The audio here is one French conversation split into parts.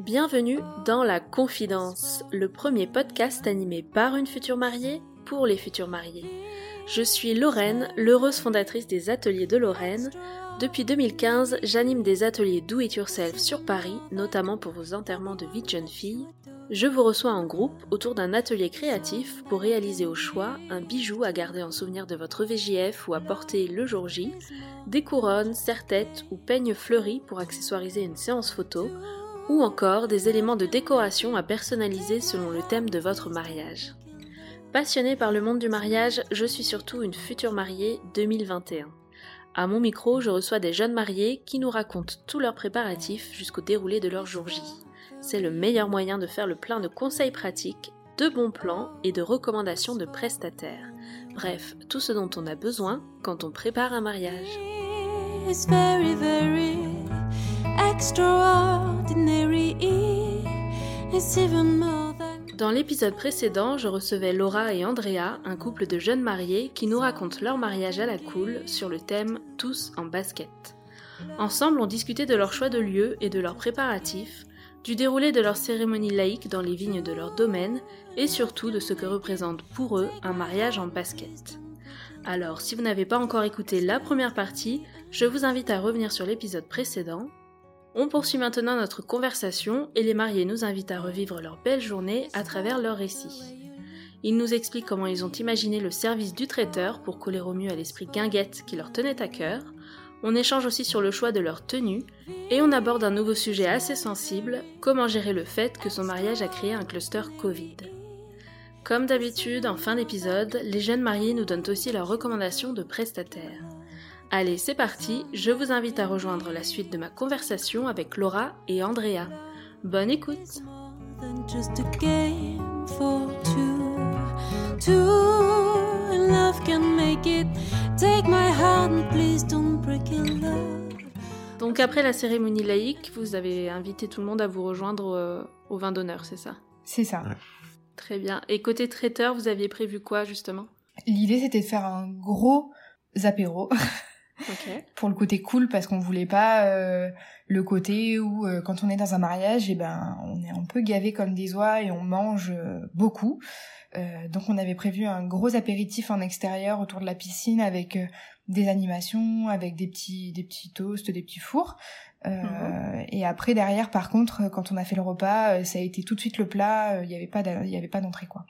Bienvenue dans La Confidence, le premier podcast animé par une future mariée pour les futurs mariés. Je suis Lorraine, l'heureuse fondatrice des ateliers de Lorraine. Depuis 2015, j'anime des ateliers Do It Yourself sur Paris, notamment pour vos enterrements de vie de jeune fille. Je vous reçois en groupe autour d'un atelier créatif pour réaliser au choix un bijou à garder en souvenir de votre VJF ou à porter le jour J, des couronnes, serre-têtes ou peignes fleuris pour accessoiriser une séance photo, ou encore des éléments de décoration à personnaliser selon le thème de votre mariage. Passionnée par le monde du mariage, je suis surtout une future mariée 2021. À mon micro, je reçois des jeunes mariés qui nous racontent tous leurs préparatifs jusqu'au déroulé de leur jour J. C'est le meilleur moyen de faire le plein de conseils pratiques, de bons plans et de recommandations de prestataires. Bref, tout ce dont on a besoin quand on prépare un mariage. It's very, very. Dans l'épisode précédent, je recevais Laura et Andrea, un couple de jeunes mariés qui nous racontent leur mariage à la cool sur le thème Tous en basket. Ensemble, on discutait de leur choix de lieu et de leurs préparatifs, du déroulé de leur cérémonie laïque dans les vignes de leur domaine et surtout de ce que représente pour eux un mariage en basket. Alors, si vous n'avez pas encore écouté la première partie, je vous invite à revenir sur l'épisode précédent. On poursuit maintenant notre conversation et les mariés nous invitent à revivre leur belle journée à travers leurs récits. Ils nous expliquent comment ils ont imaginé le service du traiteur pour coller au mieux à l'esprit guinguette qui leur tenait à cœur. On échange aussi sur le choix de leur tenue et on aborde un nouveau sujet assez sensible, comment gérer le fait que son mariage a créé un cluster Covid. Comme d'habitude, en fin d'épisode, les jeunes mariés nous donnent aussi leurs recommandations de prestataires. Allez, c'est parti, je vous invite à rejoindre la suite de ma conversation avec Laura et Andrea. Bonne écoute and love can make it. Take my hand, please don't break in love. Donc après la cérémonie laïque, vous avez invité tout le monde à vous rejoindre euh, au vin d'honneur, c'est ça? C'est ça. Ouais. Très bien. Et côté traiteur, vous aviez prévu quoi justement? L'idée, c'était de faire un gros apéro pour le côté cool parce qu'on voulait pas euh, le côté où euh, quand on est dans un mariage, et ben on est un peu gavé comme des oies et on mange euh, beaucoup. Euh, donc on avait prévu un gros apéritif en extérieur autour de la piscine avec euh, des animations, avec des petits des petits toasts, des petits fours. Euh, Mhm. Et après derrière, par contre, quand on a fait le repas, ça a été tout de suite le plat. Il y avait pas il y avait pas d'entrée quoi.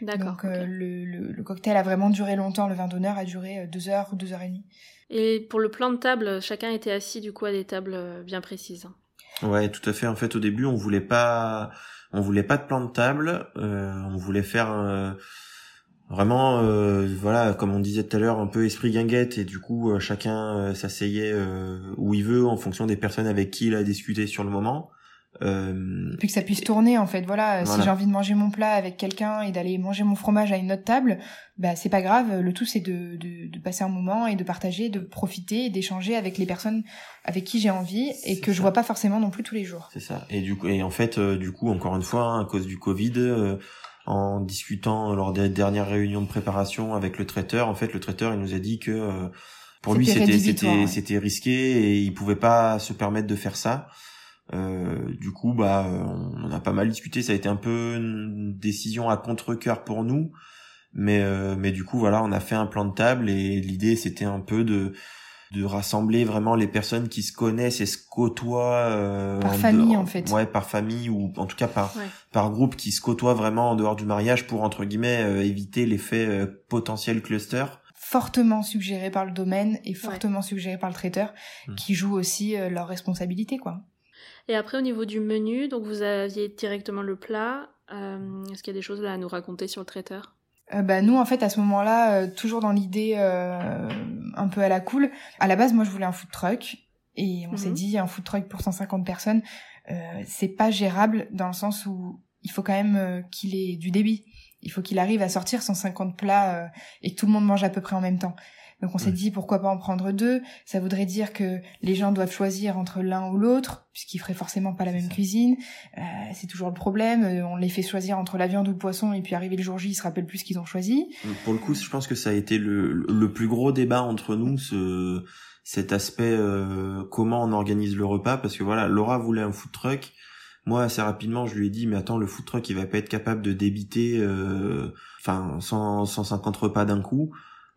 D'accord. Donc euh, le, le, le cocktail a vraiment duré longtemps. Le vin d'honneur a duré deux heures ou deux heures et demie. Et pour le plan de table, chacun était assis du coup à des tables bien précises. Ouais, tout à fait. En fait, au début, on voulait pas, on voulait pas de plan de table. euh, on voulait faire euh, vraiment, euh, voilà, comme on disait tout à l'heure, un peu esprit guinguette et du coup, chacun s'asseyait où il veut en fonction des personnes avec qui il a discuté sur le moment. Euh, Puis que ça puisse tourner en fait. Voilà, Voilà. si j'ai envie de manger mon plat avec quelqu'un et d'aller manger mon fromage à une autre table, bah c'est pas grave. Le tout c'est de, de, de passer un moment et de partager, de profiter, et d'échanger avec les personnes avec qui j'ai envie et que je ça. vois pas forcément non plus tous les jours. C'est ça. Et du coup, et en fait, euh, du coup, encore une fois, hein, à cause du Covid, euh, en discutant lors des dernières réunions de préparation avec le traiteur, en fait, le traiteur, il nous a dit que euh, pour lui, C'était c'était ouais. c'était risqué et il pouvait pas se permettre de faire ça. Euh, du coup, bah, euh, on a pas mal discuté. Ça a été un peu une décision à contre-cœur pour nous, mais euh, mais du coup, voilà, on a fait un plan de table et l'idée, c'était un peu de de rassembler vraiment les personnes qui se connaissent et se côtoient euh, Par en famille, dehors- en fait. ouais par famille ou en tout cas par Ouais. par groupe qui se côtoient vraiment en dehors du mariage pour entre guillemets euh, éviter l'effet euh, potentiel cluster Fortement suggéré par le domaine et fortement suggéré par le traiteur, Mm. qui jouent aussi euh, leur responsabilité quoi. Et après au niveau du menu, donc vous aviez directement le plat. Euh, Est-ce qu'il y a des choses là à nous raconter sur le traiteur? Euh, bah nous en fait à ce moment-là euh, toujours dans l'idée euh, un peu à la cool à la base moi je voulais un food truck et on Mhm. s'est dit un food truck pour 150 personnes c'est pas gérable dans le sens où il faut quand même qu'il ait du débit il faut qu'il arrive à sortir 150 plats et que tout le monde mange à peu près en même temps Donc on s'est dit pourquoi pas en prendre deux? Ça voudrait dire que les gens doivent choisir entre l'un ou l'autre, puisqu'ils feraient forcément pas la même cuisine. Euh, c'est toujours le problème. Euh, on les fait choisir entre la viande ou le poisson, et puis arrivé le jour J, ils se rappellent plus ce qu'ils ont choisi. Pour le coup, je pense que ça a été le, le plus gros débat entre nous, ce, cet aspect euh, comment on organise le repas, parce que voilà, Laura voulait un food truck. Moi, assez rapidement, je lui ai dit, mais attends, le food truck, il va pas être capable de débiter, euh, enfin, 150 repas d'un coup.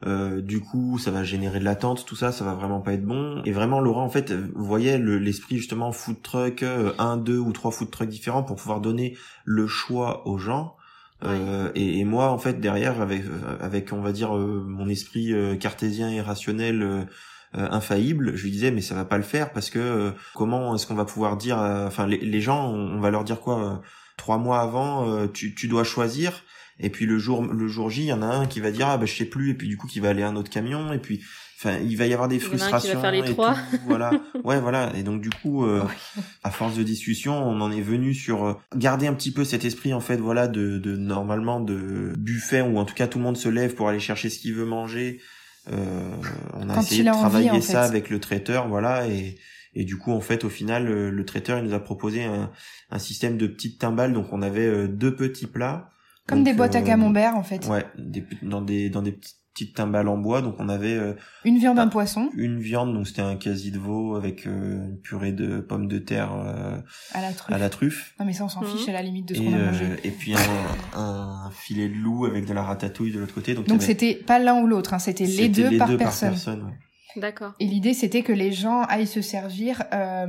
Euh, du coup, ça va générer de l'attente, tout ça, ça va vraiment pas être bon. Et vraiment, Laura, en fait, voyait l'esprit justement food truck, euh, un, deux ou trois food trucks différents pour pouvoir donner le choix aux gens. Euh, et, et, moi, en fait, derrière, avec, avec on va dire mon esprit cartésien et rationnel infaillible, je lui disais mais ça va pas le faire parce que comment est-ce qu'on va pouvoir dire, enfin les, les, gens, on, va leur dire quoi trois mois avant, tu, tu dois choisir et puis le jour le jour J il y en a un qui va dire ah bah je sais plus. Et puis du coup qui va aller à un autre camion. Et puis enfin il va y avoir des frustrations faire les trois. voilà. Ouais voilà. Et donc du coup euh, à force de discussion on en est venu sur euh, garder un petit peu cet esprit en fait voilà de, de normalement de buffet où en tout cas tout le monde se lève pour aller chercher ce qu'il veut manger. Euh, on a essayé de travailler ça avec le traiteur voilà. Et et du coup, en fait, au final, le, traiteur, il nous a proposé un, un système de petites timbales. Donc, on avait deux petits plats comme des boîtes à euh, camembert en fait. Ouais, des, dans des dans des petites timbales en bois. Donc on avait euh, une viande, un poisson. Une viande, donc c'était un quasi de veau avec euh, une purée de pommes de terre à la truffe. À la truffe. Non mais ça on s'en mhm. fiche à la limite de ce qu'on a mangé. Et puis un, un, filet de loup avec de la ratatouille de l'autre côté. Donc donc c'était pas l'un ou l'autre, hein, c'était les deux, les par, deux personne. par personne. Ouais. D'accord. Et l'idée, c'était que les gens aillent se servir. Euh,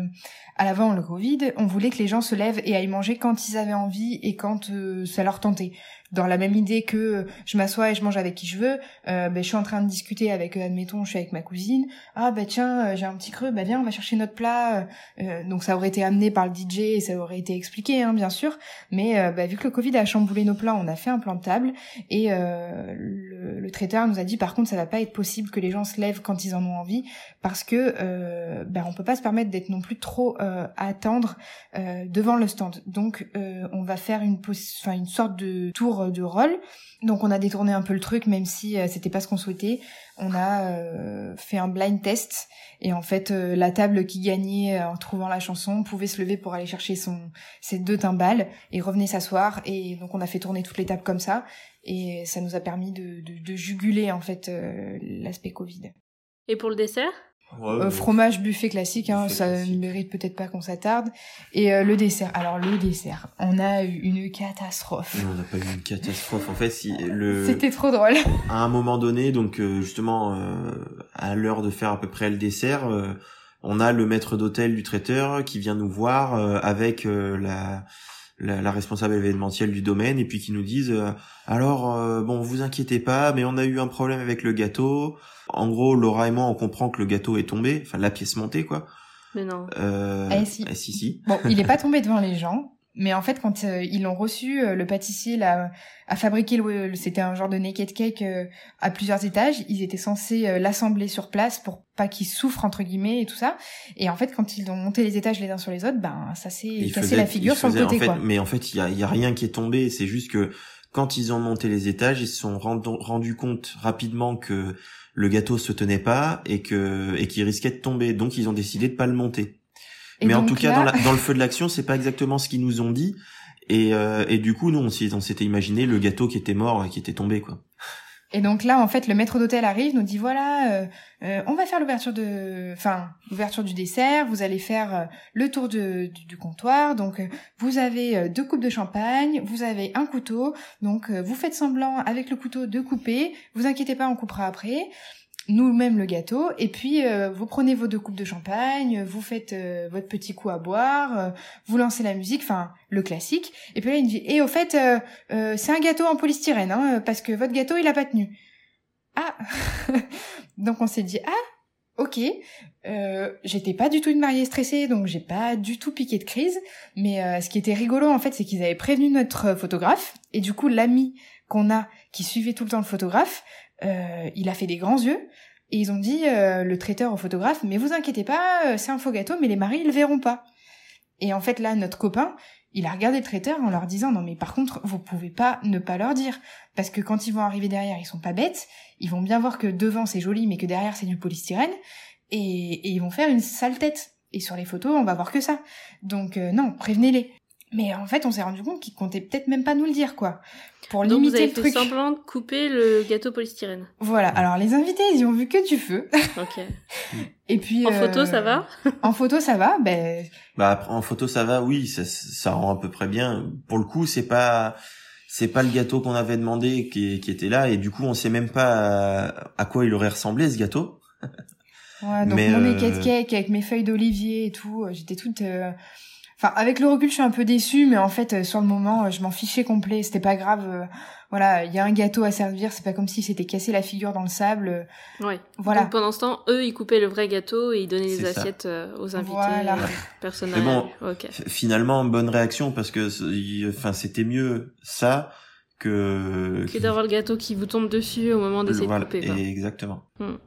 à l'avant le Covid, on voulait que les gens se lèvent et aillent manger quand ils avaient envie et quand ça leur tentait dans la même idée que je m'assois et je mange avec qui je veux, euh, ben, je suis en train de discuter avec, euh, admettons, je suis avec ma cousine, ah ben tiens, euh, j'ai un petit creux, ben viens, on va chercher notre plat. donc ça aurait été amené par le DJ et ça aurait été expliqué, hein, bien sûr, mais ben, vu que le Covid a chamboulé nos plats, on a fait un plan de table et le, traiteur nous a dit par contre ça va pas être possible que les gens se lèvent quand ils en ont envie parce que ben on peut pas se permettre d'être non plus trop à attendre devant le stand. Donc on va faire une, une sorte de tour de rôle. Donc on a détourné un peu le truc, même si euh, c'était pas ce qu'on souhaitait. On a euh, fait un blind test et en fait euh, la table qui gagnait en trouvant la chanson pouvait se lever pour aller chercher son ses deux timbales et revenait s'asseoir. Et donc on a fait tourner toutes les tables comme ça et ça nous a permis de, de juguler en fait l'aspect Covid. Et pour le dessert? Euh, fromage buffet classique, hein, ça ne mérite peut-être pas qu'on s'attarde. Et euh, le dessert. Alors le dessert, on a eu une catastrophe. Non, on n'a pas eu une catastrophe. En fait, si le. C'était trop drôle. À un moment donné, donc euh, justement à l'heure de faire à peu près le dessert, on a le maître d'hôtel du traiteur qui vient nous voir avec la, la, la, responsable événementielle du domaine et puis qui nous disent alors bon vous inquiétez pas mais on a eu un problème avec le gâteau en gros, Laura et moi, on comprend que le gâteau est tombé, enfin la pièce montée, quoi. Mais non. Euh... Eh, si. Eh, si, si. Bon, il est pas tombé devant les gens, mais en fait, quand euh, ils l'ont reçu, euh, le pâtissier l'a a fabriqué, le, c'était un genre de naked cake euh, à plusieurs étages. Ils étaient censés l'assembler sur place pour pas qu'il souffre entre guillemets et tout ça. Et en fait, quand ils ont monté les étages les uns sur les autres, ben ça s'est cassé la figure sur le côté. quoi. Mais en fait, il y a, y a rien qui est tombé. C'est juste que quand ils ont monté les étages, ils se sont rendus compte rapidement que le gâteau se tenait pas et que et qu'il risquait de tomber. Donc ils ont décidé de pas le monter. Mais en tout cas, dans, dans, le feu de l'action, c'est pas exactement ce qu'ils nous ont dit. Et, euh, et du coup, nous, on s'était imaginé le gâteau qui était mort et qui était tombé, quoi. Et donc là, en fait, le maître d'hôtel arrive, nous dit voilà, euh, euh, on va faire l'ouverture de, enfin, l'ouverture du dessert. Vous allez faire euh, le tour de, du, comptoir. Donc, vous avez deux coupes de champagne, vous avez un couteau. Donc, vous faites semblant avec le couteau de couper. Vous inquiétez pas, on coupera après nous-mêmes le gâteau et puis euh, vous prenez vos deux coupes de champagne, vous faites euh, votre petit coup à boire, euh, vous lancez la musique, enfin le classique. Et puis là il me dit et au fait c'est un gâteau en polystyrène hein, parce que votre gâteau il a pas tenu. Ah donc on s'est dit ah ok j'étais pas du tout une mariée stressée donc j'ai pas du tout piqué de crise mais ce qui était rigolo en fait c'est qu'ils avaient prévenu notre photographe et du coup l'ami qu'on a qui suivait tout le temps le photographe euh, il a fait des grands yeux. Et ils ont dit, euh, le traiteur au photographe, mais vous inquiétez pas, euh, c'est un faux gâteau, mais les maris, ils le verront pas. Et en fait, là, notre copain, il a regardé le traiteur en leur disant non mais par contre vous pouvez pas ne pas leur dire. Parce que quand ils vont arriver derrière ils sont pas bêtes. Ils vont bien voir que devant c'est joli mais que derrière c'est du polystyrène. Et, et ils vont faire une sale tête. Et sur les photos on va voir que ça. Donc euh, non prévenez-les mais en fait on s'est rendu compte qu'ils comptaient peut-être même pas nous le dire quoi pour Donc vous limiter avez le fait truc semblant de couper le gâteau polystyrène. voilà alors les invités ils y ont vu que du feu Ok. et puis En euh, photo, ça va en photo ça va ben Bah après, en photo ça va, oui, ça, ça rend à peu près bien. Pour le coup, c'est pas c'est pas le gâteau qu'on avait demandé qui, qui était là et du coup on sait même pas à, à quoi il aurait ressemblé ce gâteau. Ouais, donc Mais, mon euh, cake avec mes feuilles d'olivier et tout, euh, j'étais toute... euh, Enfin, avec le recul, je suis un peu déçue, mais en fait, euh, sur le moment, euh, je m'en fichais complet. C'était pas grave. euh, Voilà, il y a un gâteau à servir. C'est pas comme si c'était cassé la figure dans le sable. Ouais. Voilà. Donc pendant ce temps, eux, ils coupaient le vrai gâteau et ils donnaient les ça. assiettes aux invités. Voilà. Personne Mais bon, Finalement, bonne réaction parce que enfin c'était mieux ça que Que d'avoir le gâteau qui vous tombe dessus au moment d'essayer Voilà, de couper. quoi. et exactement. Bon,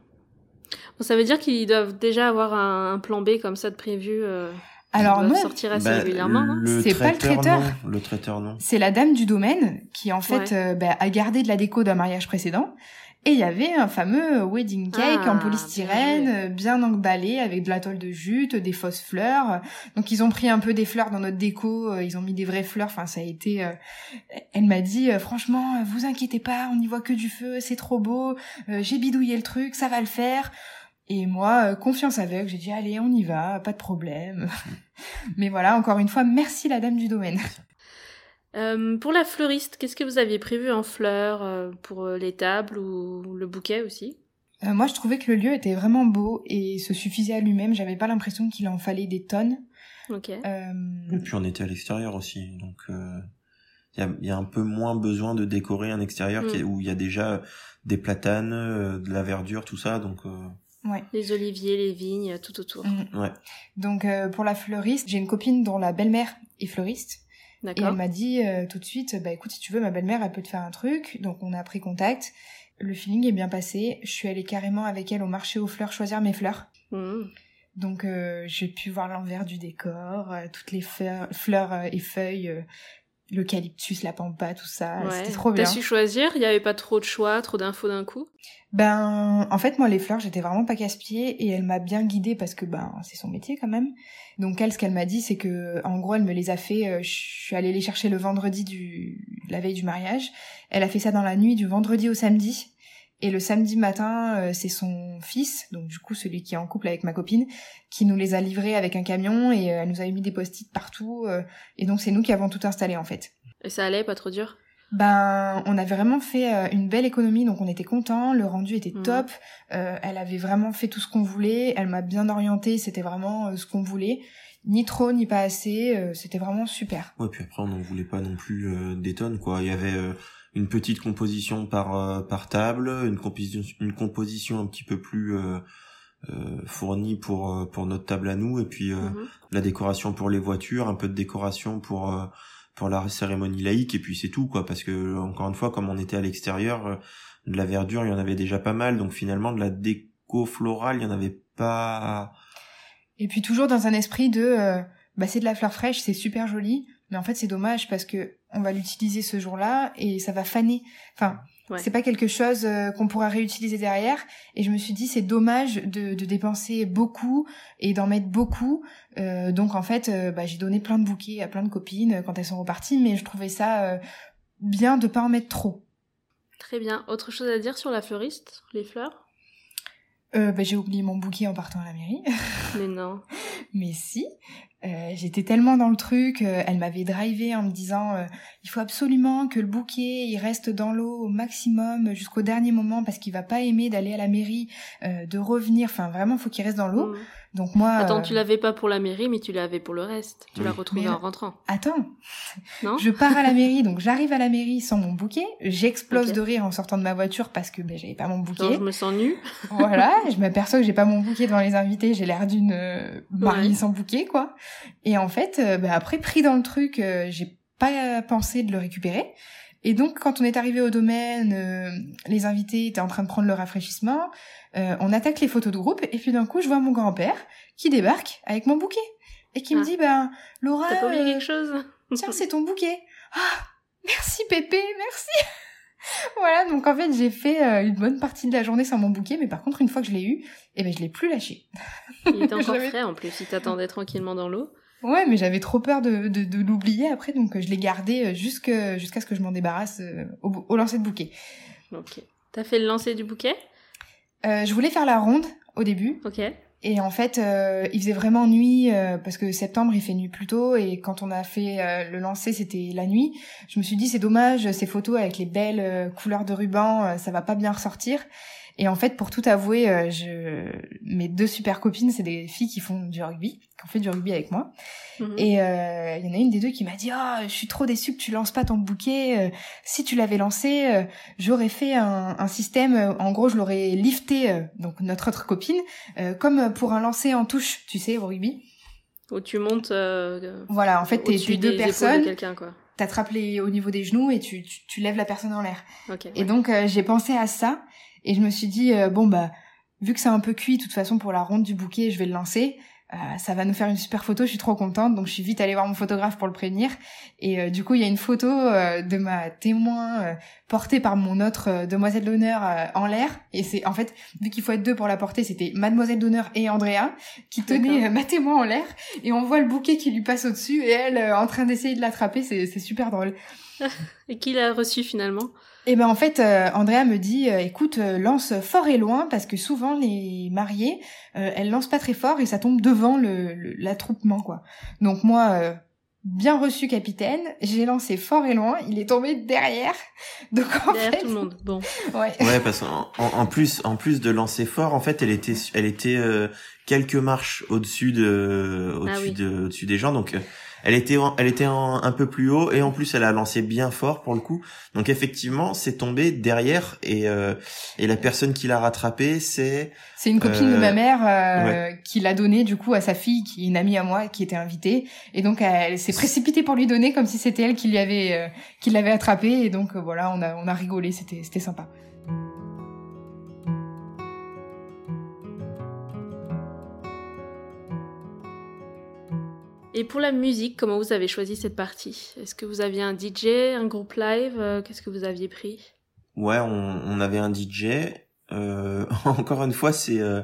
ça veut dire qu'ils doivent déjà avoir un, un plan B comme ça de prévu. Euh, Alors non, sortir assez Bah, régulièrement, C'est pas le traiteur, non. Le traiteur non. c'est la dame du domaine qui, en fait, Ouais. euh, bah, a gardé de la déco d'un mariage précédent. Et il y avait un fameux wedding cake Ah, en bien polystyrène, joué. euh, bien emballé, avec de la tôle de jute, des fausses fleurs. Donc ils ont pris un peu des fleurs dans notre déco, euh, ils ont mis des vraies fleurs. Enfin, ça a été. euh, Elle m'a dit, euh, franchement, euh, vous inquiétez pas, on n'y voit que du feu, c'est trop beau. euh, J'ai bidouillé le truc, ça va le faire. Et moi, euh, confiance aveugle, j'ai dit allez, on y va, pas de problème. Mais voilà, encore une fois, merci la dame du domaine. Euh, pour la fleuriste, qu'est-ce que vous aviez prévu en fleurs euh, pour les tables ou le bouquet aussi? Euh, moi, je trouvais que le lieu était vraiment beau et se suffisait à lui-même. J'avais pas l'impression qu'il en fallait des tonnes. Ok. Euh, Et puis on était à l'extérieur aussi, donc euh, il y, a, y a un peu moins besoin de décorer un extérieur Mm. qui est- où il y a déjà des platanes, euh, de la verdure, tout ça, donc euh, ouais. Les oliviers, les vignes, tout autour. Mm. ouais. Donc euh, pour la fleuriste, j'ai une copine dont la belle-mère est fleuriste et elle m'a dit euh, tout de suite, bah écoute, si tu veux, ma belle-mère, elle peut te faire un truc. Donc on a pris contact. Le feeling est bien passé. Je suis allée carrément avec elle au marché aux fleurs choisir mes fleurs. Mhm. Donc euh, j'ai pu voir l'envers du décor, euh, toutes les fleurs, fleurs euh, et feuilles, euh, l'eucalyptus, la pampa, tout ça. Ouais. C'était trop bien. T'as su choisir Il n'y avait pas trop de choix, trop d'infos d'un coup? Ben, en fait, moi, les fleurs, j'étais vraiment pas casse-pied et elle m'a bien guidée parce que, ben, c'est son métier quand même. Donc, elle, ce qu'elle m'a dit, c'est que, en gros, elle me les a fait, euh, je suis allée les chercher le vendredi du, la veille du mariage. Elle a fait ça dans la nuit du vendredi au samedi. Et le samedi matin, euh, c'est son fils, donc du coup celui qui est en couple avec ma copine, qui nous les a livrés avec un camion et euh, elle nous a mis des post-it partout. euh, et donc c'est nous qui avons tout installé en fait. Et ça allait, pas trop dur? Ben, on avait vraiment fait une belle économie, donc on était content. Le rendu était Mhm. top. Euh, elle avait vraiment fait tout ce qu'on voulait. Elle m'a bien orienté. C'était vraiment ce qu'on voulait. Ni trop, ni pas assez. euh, c'était vraiment super. Ouais, puis après on n'en voulait pas non plus euh, des tonnes quoi. Il y avait euh, une petite composition par euh, par table, une composition une composition un petit peu plus euh, euh, fournie pour pour notre table à nous et puis euh, Mhm. la décoration pour les voitures, un peu de décoration pour euh, pour la cérémonie laïque et puis c'est tout quoi parce que encore une fois comme on était à l'extérieur de la verdure, il y en avait déjà pas mal donc finalement de la déco florale, il y en avait pas Et puis toujours dans un esprit de, euh, bah c'est de la fleur fraîche, c'est super joli, mais en fait c'est dommage parce que on va l'utiliser ce jour-là et ça va faner. Enfin, Ouais. c'est pas quelque chose euh, qu'on pourra réutiliser derrière. Et je me suis dit c'est dommage de, de dépenser beaucoup et d'en mettre beaucoup. Euh, donc en fait, euh, bah, j'ai donné plein de bouquets à plein de copines quand elles sont reparties, mais je trouvais ça bien de pas en mettre trop. Très bien. Autre chose à dire sur la fleuriste Les fleurs? Bah, j'ai oublié mon bouquet en partant à la mairie. Mais non. Mais si, euh, j'étais tellement dans le truc, euh, elle m'avait drivé en me disant euh, il faut absolument que le bouquet il reste dans l'eau au maximum jusqu'au dernier moment parce qu'il va pas aimer d'aller à la mairie, euh, de revenir, enfin vraiment faut qu'il reste dans l'eau. Mhm. Donc moi Attends, euh, tu l'avais pas pour la mairie, mais tu l'avais pour le reste. Tu Oui. l'as retrouvé en rentrant. Attends, Non je pars à la mairie, donc j'arrive à la mairie sans mon bouquet, j'explose de rire en sortant de ma voiture parce que ben, j'avais pas mon bouquet. Je me sens nue. voilà, je m'aperçois que j'ai pas mon bouquet devant les invités, j'ai l'air d'une euh, mariée Ouais. sans bouquet, quoi. Et en fait, euh, bah, après, pris dans le truc, euh, j'ai pas pensé de le récupérer. Et donc, quand on est arrivé au domaine, euh, les invités étaient en train de prendre le rafraîchissement, euh, on attaque les photos de groupe, et puis d'un coup, je vois mon grand-père qui débarque avec mon bouquet. Et qui me Ah. dit, ben, Laura... T'as pas oublié euh, quelque chose? tiens, c'est ton bouquet. Ah, merci Pépé, merci. voilà, donc en fait, j'ai fait euh, une bonne partie de la journée sans mon bouquet, mais par contre, une fois que je l'ai eu, eh ben, je l'ai plus lâché. Il était encore frais en plus, il t'attendait tranquillement dans l'eau. Ouais, mais j'avais trop peur de, de, de l'oublier après, donc euh, je l'ai gardé euh, jusqu'à ce que je m'en débarrasse au, au lancer de bouquet. Ok. T'as fait le lancer du bouquet? Euh, Je voulais faire la ronde au début. Ok. Et en fait, euh, il faisait vraiment nuit euh, parce que septembre il fait nuit plus tôt et quand on a fait euh, le lancer c'était la nuit. Je me suis dit c'est dommage ces photos avec les belles couleurs de ruban ça va pas bien ressortir. Et en fait, pour tout avouer, euh, je... mes deux super copines, c'est des filles qui font du rugby, qui ont fait du rugby avec moi. Mhm. Et euh, il y en a une des deux qui m'a dit oh, je suis trop déçue que tu lances pas ton bouquet. Euh, si tu l'avais lancé, j'aurais fait un, un, système. En gros, je l'aurais lifté, donc notre autre copine, comme pour un lancer en touche, tu sais, au rugby. Où tu montes. voilà, en fait, t'es deux personnes. T'attrapes les au niveau des genoux et tu, tu, tu lèves la personne en l'air. Okay, et donc j'ai pensé à ça et je me suis dit, euh, bon, bah, vu que c'est un peu cuit, de toute façon, pour la ronde du bouquet, je vais le lancer. Euh, ça va nous faire une super photo, je suis trop contente, donc je suis vite allée voir mon photographe pour le prévenir. Et euh, du coup, il y a une photo de ma témoin portée par mon autre demoiselle d'honneur en l'air. Et c'est en fait, vu qu'il faut être deux pour la porter, c'était mademoiselle d'honneur et Andrea qui tenaient ma témoin en l'air. Et on voit le bouquet qui lui passe au-dessus et elle en train d'essayer de l'attraper, c'est super drôle. et qui l'a reçu finalement? Et eh ben en fait, euh, Andrea me dit, euh, écoute, euh, lance fort et loin parce que souvent les mariés, elles lancent pas très fort et ça tombe devant le l'attroupement quoi. Donc moi, bien reçu capitaine, j'ai lancé fort et loin, il est tombé derrière. Donc en derrière fait, tout le monde. Bon. Ouais. Ouais, parce qu'en en, plus, en plus de lancer fort, en fait, elle était, elle était quelques marches au-dessus de, Ah au-dessus oui. de, au-dessus des gens, donc. Elle était, en- elle était en- un peu plus haut et en plus elle a lancé bien fort pour le coup. Donc effectivement, c'est tombé derrière et euh, et la personne qui l'a rattrapé, c'est c'est une copine de Euh, ma mère euh, qui l'a donné du coup à sa fille, qui est une amie à moi, qui était invitée. Et donc elle s'est précipitée pour lui donner comme si c'était elle qui lui avait, euh, qui l'avait attrapé. Et donc euh, voilà, on a, on a rigolé, c'était, c'était sympa. Et pour la musique, comment vous avez choisi cette partie? Est-ce que vous aviez un DJ, un groupe live? Euh, Qu'est-ce que vous aviez pris? Ouais, on, on avait un DJ. Euh, encore une fois, c'est euh,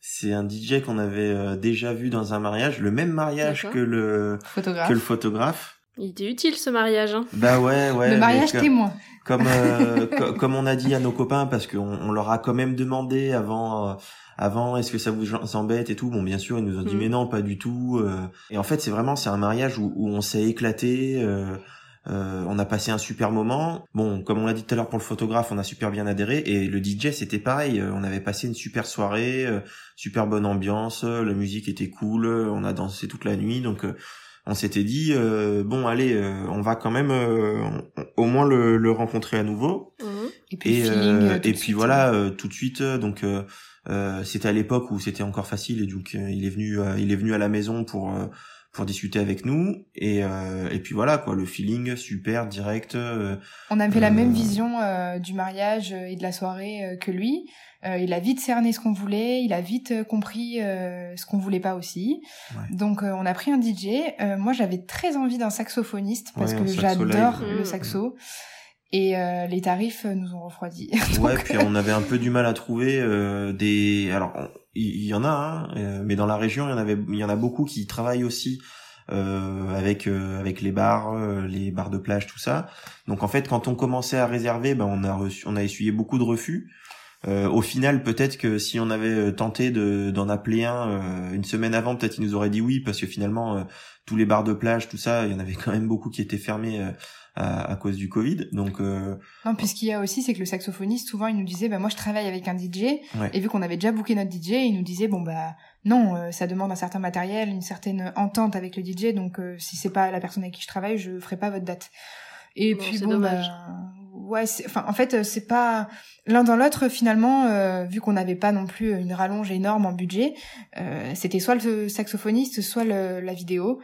c'est un DJ qu'on avait euh, déjà vu dans un mariage, le même mariage que le Photographe. que le photographe. Il était utile ce mariage, hein Bah ouais, ouais. le mariage témoin. comme euh, co- comme on a dit à nos copains parce qu'on on leur a quand même demandé avant euh, avant est-ce que ça vous embête et tout? Bon bien sûr ils nous ont dit Mm. mais non pas du tout euh. et en fait c'est vraiment c'est un mariage où, où on s'est éclaté euh, euh, on a passé un super moment. Bon, comme on l'a dit tout à l'heure pour le photographe, on a super bien adhéré et le DJ c'était pareil. Euh, On avait passé une super soirée, euh, super bonne ambiance, euh, la musique était cool, euh, on a dansé toute la nuit, donc euh, on s'était dit euh, bon allez, euh, on va quand même euh, au moins le, le rencontrer à nouveau. Mhm. Et puis Et, feeling. puis suite. voilà, euh, tout de suite. euh, Donc euh, c'était à l'époque où c'était encore facile et donc euh, il est venu, euh, il est venu à la maison pour euh, pour discuter avec nous et euh, et puis voilà quoi, le feeling super direct. euh, On avait la Euh, même vision euh, du mariage et de la soirée euh, que lui. Euh, il a vite cerné ce qu'on voulait, il a vite compris euh, ce qu'on voulait pas aussi. Ouais. Donc euh, on a pris un DJ. Euh, moi j'avais très envie d'un saxophoniste parce Ouais, que j'adore le Mm. saxo. Et euh, les tarifs euh, nous ont refroidis. Ouais, puis on avait un peu du mal à trouver euh, des. Alors, il y, en a, hein, euh, mais dans la région, il y en avait, il y en a beaucoup qui travaillent aussi euh, avec avec les bars, les bars de plage, tout ça. Donc en fait, quand on commençait à réserver, ben on a reçu, on a essuyé beaucoup de refus. Au final, peut-être que si on avait tenté de d'en appeler un une semaine avant, peut-être ils nous auraient dit oui, parce que finalement tous les bars de plage, tout ça, il y en avait quand même beaucoup qui étaient fermés à, à cause du Covid. Donc euh, Non, puis ce qu'il y a aussi, c'est que le saxophoniste, souvent, il nous disait, bah, moi, je travaille avec un DJ. Ouais. Et vu qu'on avait déjà booké notre DJ, il nous disait, bon, bah, non, euh, ça demande un certain matériel, une certaine entente avec le DJ. Donc, euh, si c'est pas la personne avec qui je travaille, je ferai pas votre date. Et Bon, puis, bon, dommage. bah, ouais, enfin, en fait, euh, c'est pas l'un dans l'autre, finalement, euh, vu qu'on n'avait pas non plus une rallonge énorme en budget, euh, c'était soit le saxophoniste, soit le- la vidéo.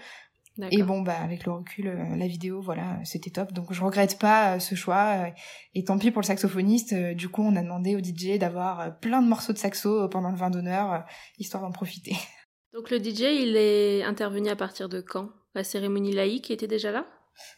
Et bon, bah, avec le recul, euh, la vidéo, voilà, c'était top. Donc, je regrette pas euh, ce choix. euh, et tant pis pour le saxophoniste. du coup, on a demandé au DJ d'avoir plein de morceaux de saxo pendant le vin d'honneur, histoire d'en profiter. Donc le DJ, il est intervenu à partir de quand? La cérémonie laïque était déjà là?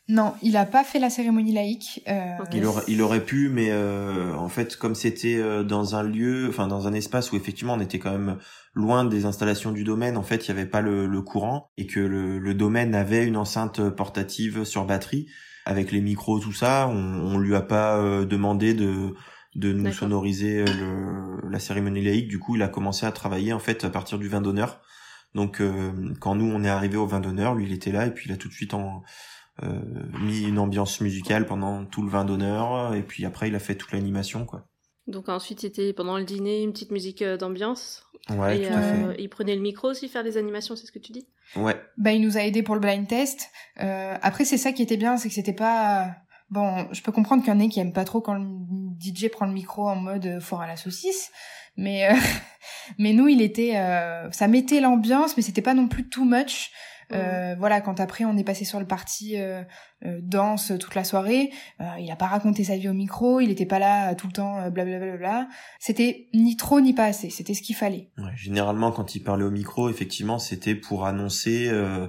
Non, il a pas fait la cérémonie laïque. Euh. Il aurait, il aurait pu, mais euh, en fait, comme c'était euh, dans un lieu, enfin dans un espace où effectivement on était quand même loin des installations du domaine, en fait, il y avait pas le, le courant et que le, le domaine avait une enceinte portative sur batterie avec les micros, tout ça. On, on lui a pas euh, demandé de de nous sonoriser euh, le, la cérémonie laïque. Du coup, il a commencé à travailler en fait à partir du vin d'honneur. Donc, euh, quand nous on est arrivé au vin d'honneur, lui il était là et puis il a tout de suite en mis une ambiance musicale pendant tout le vin d'honneur et puis après il a fait toute l'animation quoi. Donc ensuite, c'était pendant le dîner une petite musique euh, d'ambiance. Ouais, et tout à euh, fait. il prenait le micro aussi, faire des animations, c'est ce que tu dis? Ouais, Bah, il nous a aidé pour le blind test. Euh, après, c'est ça qui était bien, c'est que c'était pas. Bon, je peux comprendre qu'il y en ait qui aiment pas trop quand le DJ prend le micro en mode euh, foire à la saucisse, mais euh, mais nous, il était, euh, ça mettait l'ambiance, mais c'était pas non plus too much. Euh, voilà, quand après on est passé sur le parti euh, euh, danse toute la soirée, euh, il a pas raconté sa vie au micro, il était pas là tout le temps blablabla. C'était ni trop ni pas assez, c'était ce qu'il fallait. ouais. Généralement quand il parlait au micro, effectivement c'était pour annoncer euh,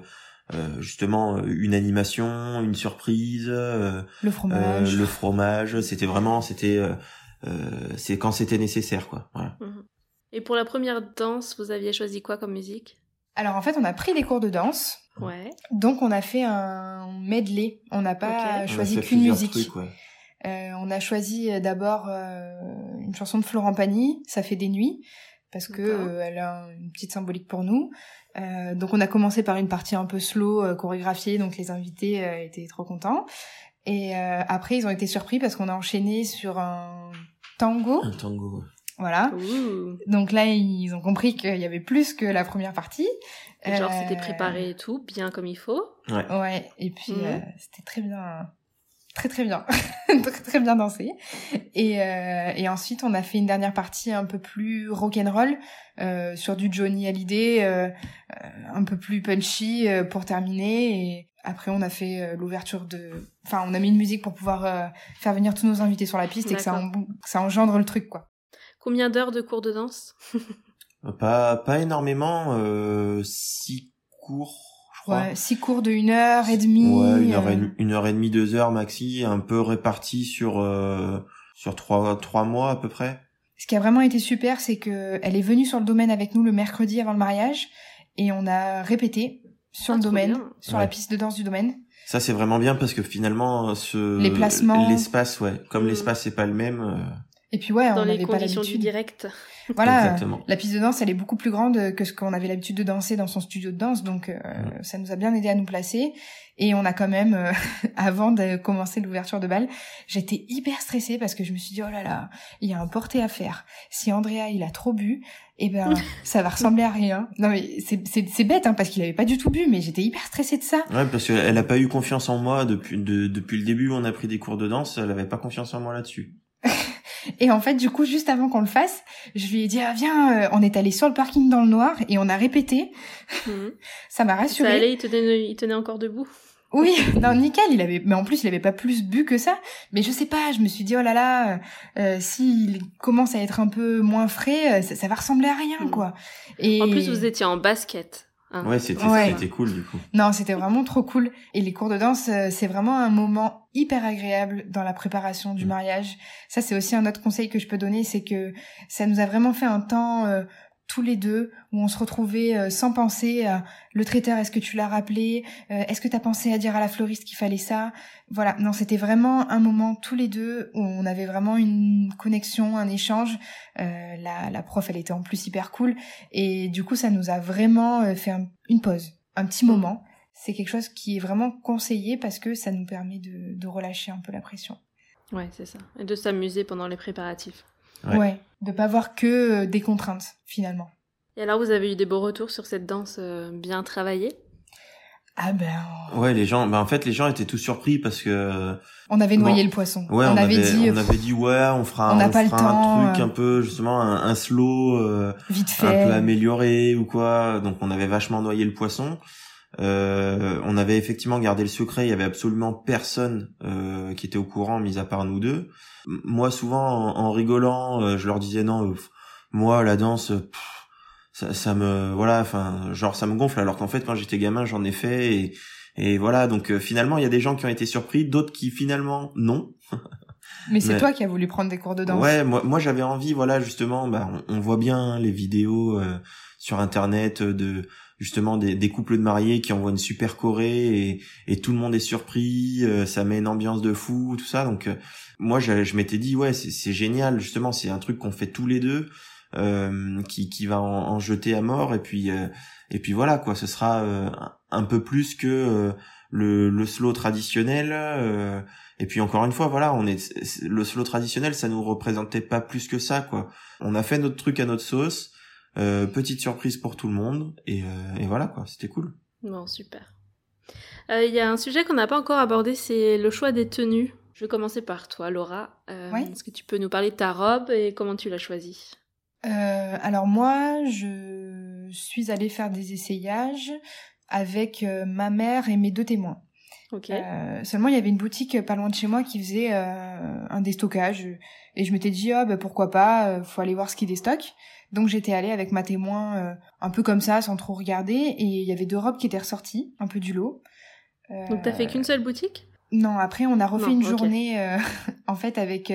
euh, justement une animation, une surprise, euh, Le euh, fromage. le fromage. C'était vraiment, c'était, euh, euh, c'est quand c'était nécessaire quoi. Voilà. Mhm. Et pour la première danse, vous aviez choisi quoi comme musique? Alors en fait, on a pris des cours de danse. Ouais. Donc on a fait un medley. On n'a pas Ok. On a choisi qu'une musique. trucs, ouais. Euh, on a choisi euh, d'abord euh, une chanson de Florent Pagny, Ça fait des nuits, parce que euh, elle a une petite symbolique pour nous. Euh, donc on a commencé par une partie un peu slow, euh, chorégraphiée, donc les invités euh, étaient trop contents. Et euh, après ils ont été surpris parce qu'on a enchaîné sur un tango, Un tango. Voilà. Ouh. Donc là ils ont compris qu'il y avait plus que la première partie. Et Genre, Euh, c'était préparé et tout, bien comme il faut. Ouais. Ouais, et puis Mhm. euh, c'était très bien, très très bien, très très bien dansé. Et, euh, et ensuite on a fait une dernière partie un peu plus rock'n'roll euh, sur du Johnny Hallyday, euh, euh, un peu plus punchy euh, pour terminer. Et après on a fait euh, l'ouverture de, enfin on a mis une musique pour pouvoir euh, faire venir tous nos invités sur la piste et que ça, D'accord. en- que ça engendre le truc quoi. Combien d'heures de cours de danse Pas, pas énormément, euh, six cours, je crois. Ouais, six cours de une heure et demie. Ouais, une heure, et, euh, une heure et demie, deux heures maxi, un peu réparti sur euh, sur trois trois mois à peu près. Ce qui a vraiment été super, c'est que elle est venue sur le domaine avec nous le mercredi avant le mariage et on a répété sur Ah, le domaine, bien. sur Ouais. la piste de danse du domaine. Ça c'est vraiment bien parce que finalement ce Les placements. l'espace ouais, comme Mm. l'espace c'est pas le même. Et puis ouais, Dans on les n'avait pas conditions du l'habitude. direct. Voilà, Exactement. la piste de danse, elle est beaucoup plus grande que ce qu'on avait l'habitude de danser dans son studio de danse, donc euh, ça nous a bien aidé à nous placer. Et on a quand même, euh, avant de commencer l'ouverture de bal, j'étais hyper stressée parce que je me suis dit oh là là, il y a un porté à faire. Si Andrea il a trop bu, eh ben ça va ressembler à rien. Non mais c'est c'est c'est bête hein, parce qu'il avait pas du tout bu, mais j'étais hyper stressée de ça. Ouais, parce qu'elle a pas eu confiance en moi depuis de- depuis le début où on a pris des cours de danse, elle avait pas confiance en moi là-dessus. Et en fait, du coup, juste avant qu'on le fasse, je lui ai dit ah viens, euh, on est allé sur le parking dans le noir et on a répété. Mhm. Ça m'a Ça rassurée. allait, il tenait, il tenait encore debout. Oui, non, nickel, il avait, mais en plus, il avait pas plus bu que ça. Mais je sais pas, je me suis dit, oh là là, euh, euh, s'il commence à être un peu moins frais, euh, ça, ça va ressembler à rien, Mm. quoi. Et En plus, vous étiez en basket. Hein. Ouais, c'était Ouais. c'était cool du coup. non, c'était vraiment trop cool. Et les cours de danse, euh, c'est vraiment un moment hyper agréable dans la préparation du Mm. mariage. Ça, c'est aussi un autre conseil que je peux donner, c'est que ça nous a vraiment fait un temps euh, tous les deux où on se retrouvait euh, sans penser le traiteur, est-ce que tu l'as rappelé Euh, Est-ce que tu as pensé à dire à la fleuriste qu'il fallait ça? Voilà, non, c'était vraiment un moment tous les deux où on avait vraiment une connexion, un échange. Euh, la, prof, elle était en plus hyper cool. Et du coup, ça nous a vraiment fait un- une pause, un petit moment. C'est quelque chose qui est vraiment conseillé parce que ça nous permet de, de relâcher un peu la pression. Ouais, c'est ça. Et de s'amuser pendant les préparatifs. Ouais. Ouais, de pas voir que euh, des contraintes finalement. Et alors, vous avez eu des beaux retours sur cette danse euh, bien travaillée? Ah ben, Ouais, les gens, bah en fait les gens étaient tous surpris parce que on avait noyé Bon. le poisson. ouais, on, avait, dit on euh, avait dit ouais, on fera, on n'a on pas le fera temps, un truc euh. un peu justement un, un slow. euh, vite un fait. peu amélioré ou quoi. Donc on avait vachement noyé le poisson. Euh, on avait effectivement gardé le secret. Il y avait absolument personne euh, qui était au courant, mis à part nous deux. Moi, souvent, en, en rigolant, euh, je leur disais non. moi, la danse, pff, ça, ça me, voilà, enfin, genre ça me gonfle. Alors qu'en fait, quand j'étais gamin, j'en ai fait et Et voilà, donc euh, finalement, il y a des gens qui ont été surpris, d'autres qui finalement non. Mais c'est Mais- toi qui as voulu prendre des cours de danse. Ouais, moi, moi j'avais envie, voilà, justement, bah, on, on voit bien les vidéos euh, sur internet de justement des, des couples de mariés qui envoient une super choré et, et tout le monde est surpris, euh, ça met une ambiance de fou, tout ça. Donc euh, moi je, je m'étais dit ouais c'est génial, justement c'est un truc qu'on fait tous les deux, euh, qui, qui va en, en jeter à mort et puis euh, et puis voilà quoi, ce sera euh, un- peu plus que euh, le, le slow traditionnel. et puis encore une fois, voilà, on est le slow traditionnel, ça nous représentait pas plus que ça, quoi. On a fait notre truc à notre sauce, euh, petite surprise pour tout le monde, et, euh, et voilà, quoi. C'était cool. Bon, super. Euh, Il y a un sujet qu'on n'a pas encore abordé, c'est le choix des tenues. Je vais commencer par toi, Laura. Euh, Oui. Est-ce que tu peux nous parler de ta robe et comment tu l'as choisie? Euh, alors moi, je suis allée faire des essayages avec ma mère et mes deux témoins. Ok. Euh, seulement, il y avait une boutique pas loin de chez moi qui faisait euh, un déstockage. Et je m'étais dit, ah bah pourquoi pas, euh, faut aller voir ce qui déstocke. Donc j'étais allée avec ma témoin euh, un peu comme ça, sans trop regarder. Et il y avait deux robes qui étaient ressorties, un peu du lot. Euh, Donc t'as fait qu'une seule boutique? Non, après on a refait Non, une journée, euh, en fait avec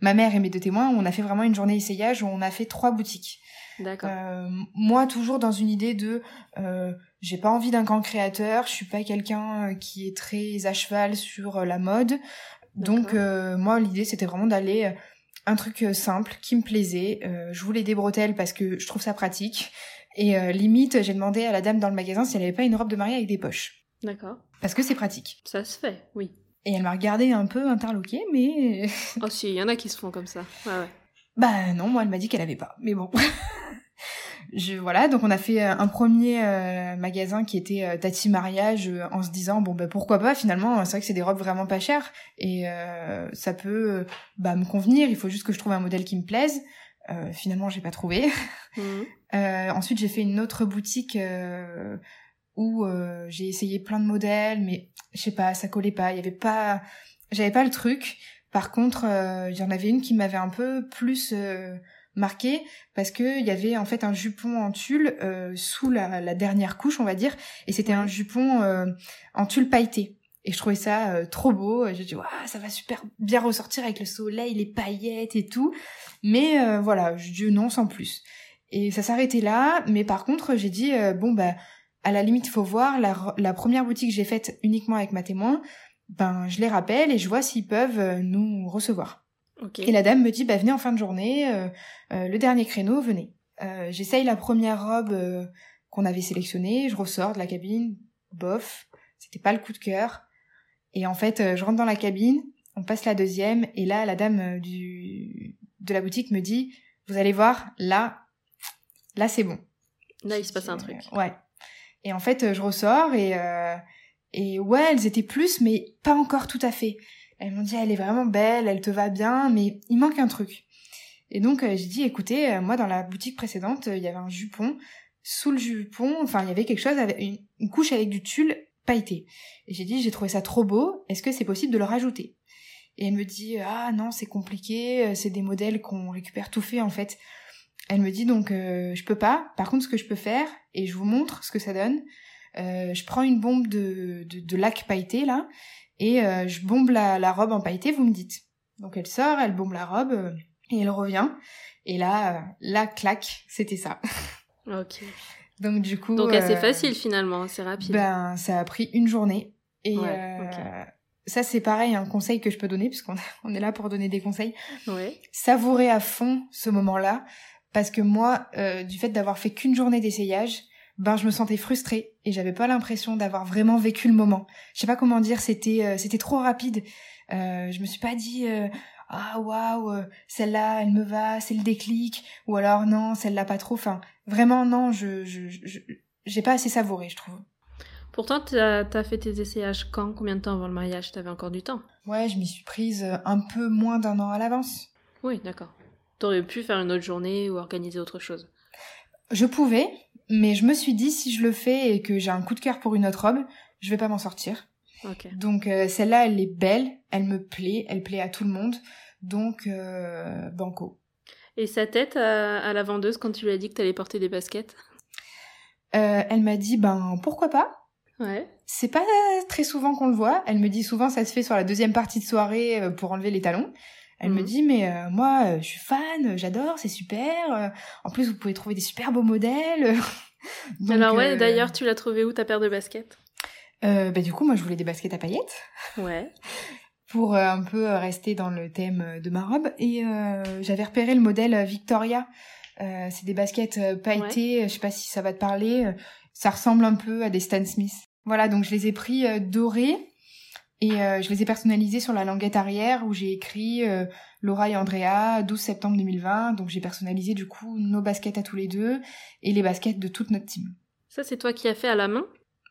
ma mère et mes deux témoins, on a fait vraiment une journée essayage où on a fait trois boutiques. D'accord. Moi, toujours dans une idée de, j'ai pas envie d'un grand créateur, je suis pas quelqu'un qui est très à cheval sur la mode. Donc, moi, l'idée, c'était vraiment d'aller un truc euh, simple, qui me plaisait. Euh, je voulais des bretelles parce que je trouve ça pratique. Et euh, limite, j'ai demandé à la dame dans le magasin si elle avait pas une robe de mariée avec des poches. D'accord. Parce que c'est pratique. Ça se fait, oui. Et elle m'a regardé un peu interloquée, mais... Oh si, il y en a qui se font comme ça. Ouais. Bah non, moi elle m'a dit qu'elle avait pas. Mais bon. Je, voilà, donc on a fait euh, un premier euh, magasin qui était euh, Tati Mariage euh, en se disant bon bah pourquoi pas finalement c'est vrai que c'est des robes vraiment pas chères et euh, ça peut euh, bah me convenir il faut juste que je trouve un modèle qui me plaise Euh, finalement j'ai pas trouvé Mhm. Euh, ensuite, j'ai fait une autre boutique euh, où euh, j'ai essayé plein de modèles, mais je sais pas, ça collait pas. Il y avait pas, j'avais pas le truc. Par contre, euh, il y en avait une qui m'avait un peu plus euh, marqué parce que il y avait en fait un jupon en tulle euh, sous la, la dernière couche, on va dire, et c'était un jupon euh, en tulle pailleté. Et je trouvais ça euh, trop beau. J'ai dit, Waouh, ça va super bien ressortir avec le soleil, les paillettes et tout. Mais voilà, je dis non sans plus. Et ça s'arrêtait là, mais par contre, j'ai dit, bon, bah, à la limite, il faut voir, la, la première boutique que j'ai faite uniquement avec ma témoin, ben, je les rappelle et je vois s'ils peuvent nous recevoir. Et la dame me dit, bah, venez en fin de journée, euh, euh, le dernier créneau, venez. Euh, J'essaye la première robe qu'on avait sélectionnée, je ressors de la cabine, bof, c'était pas le coup de cœur. Et en fait, je rentre dans la cabine, on passe la deuxième, et là, la dame du, de la boutique me dit, vous allez voir, là, là, c'est bon. Là, il se passe un truc. Ouais. Et en fait, je ressors et et ouais, elles étaient plus, mais pas encore tout à fait. Elles m'ont dit, elle est vraiment belle, elle te va bien, mais il manque un truc. Et donc euh, j'ai dit, écoutez, euh, moi dans la boutique précédente, euh, il y avait un jupon. Sous le jupon, enfin il y avait quelque chose, avec une, couche avec du tulle pailleté. Et j'ai dit, j'ai trouvé ça trop beau. Est-ce que c'est possible de le rajouter? Et elle me dit, ah non, c'est compliqué. C'est des modèles qu'on récupère tout fait en fait. Elle me dit donc je peux pas. Par contre ce que je peux faire et je vous montre ce que ça donne. je prends une bombe de, de lac pailleté là et euh, je bombe la, la robe en pailleté. Vous me dites. Donc elle sort, elle bombe la robe euh, et elle revient. Et là, euh, là clac, c'était ça. Ok. Donc du coup. Donc assez euh, facile finalement, assez rapide. Ben ça a pris une journée et Ouais, euh, ça c'est pareil un conseil que je peux donner puisqu'on on est là pour donner des conseils. Ouais. savourer à fond ce moment-là parce que moi, euh, du fait d'avoir fait qu'une journée d'essayage, ben je me sentais frustrée et j'avais pas l'impression d'avoir vraiment vécu le moment. Je sais pas comment dire, c'était euh, c'était trop rapide. Euh, je me suis pas dit euh, ah waouh celle-là elle me va, c'est le déclic ou alors non celle-là pas trop. Enfin vraiment non, je je je- j'ai pas assez savouré je trouve. Pourtant, t'as as fait tes essayages quand? Combien de temps avant le mariage? T'avais encore du temps? Ouais, je m'y suis prise un peu moins d'un an à l'avance. Oui, d'accord. T'aurais pu faire une autre journée ou organiser autre chose. Je pouvais, mais je me suis dit si je le fais et que j'ai un coup de cœur pour une autre robe, je vais pas m'en sortir. Donc euh, celle-là, elle est belle, elle me plaît, elle plaît à tout le monde. Donc euh, banco. Et sa tête à, à la vendeuse quand tu lui as dit que t'allais porter des baskets? Euh, elle m'a dit ben pourquoi pas? Ouais. C'est pas très souvent qu'on le voit. Elle me dit souvent ça se fait sur la deuxième partie de soirée pour enlever les talons. Elle me Mhm. dit mais euh, moi euh, je suis fan, j'adore, c'est super. euh, en plus vous pouvez trouver des super beaux modèles. Donc, Alors ouais, euh, d'ailleurs, tu l'as trouvé où ta paire de baskets? Euh, bah, du coup moi je voulais des baskets à paillettes Ouais. pour euh, un peu euh, rester dans le thème euh, de ma robe et euh, j'avais repéré le modèle euh, Victoria. Euh, c'est des baskets euh, pailletées, je sais pas si ça va te parler. euh, Ça ressemble un peu à des Stan Smith. Voilà, donc je les ai pris euh, dorés et euh, je les ai personnalisés sur la languette arrière où j'ai écrit euh, Laura et Andrea, 12 septembre 2020. Donc j'ai personnalisé du coup nos baskets à tous les deux et les baskets de toute notre team. Ça, c'est toi qui as fait à la main?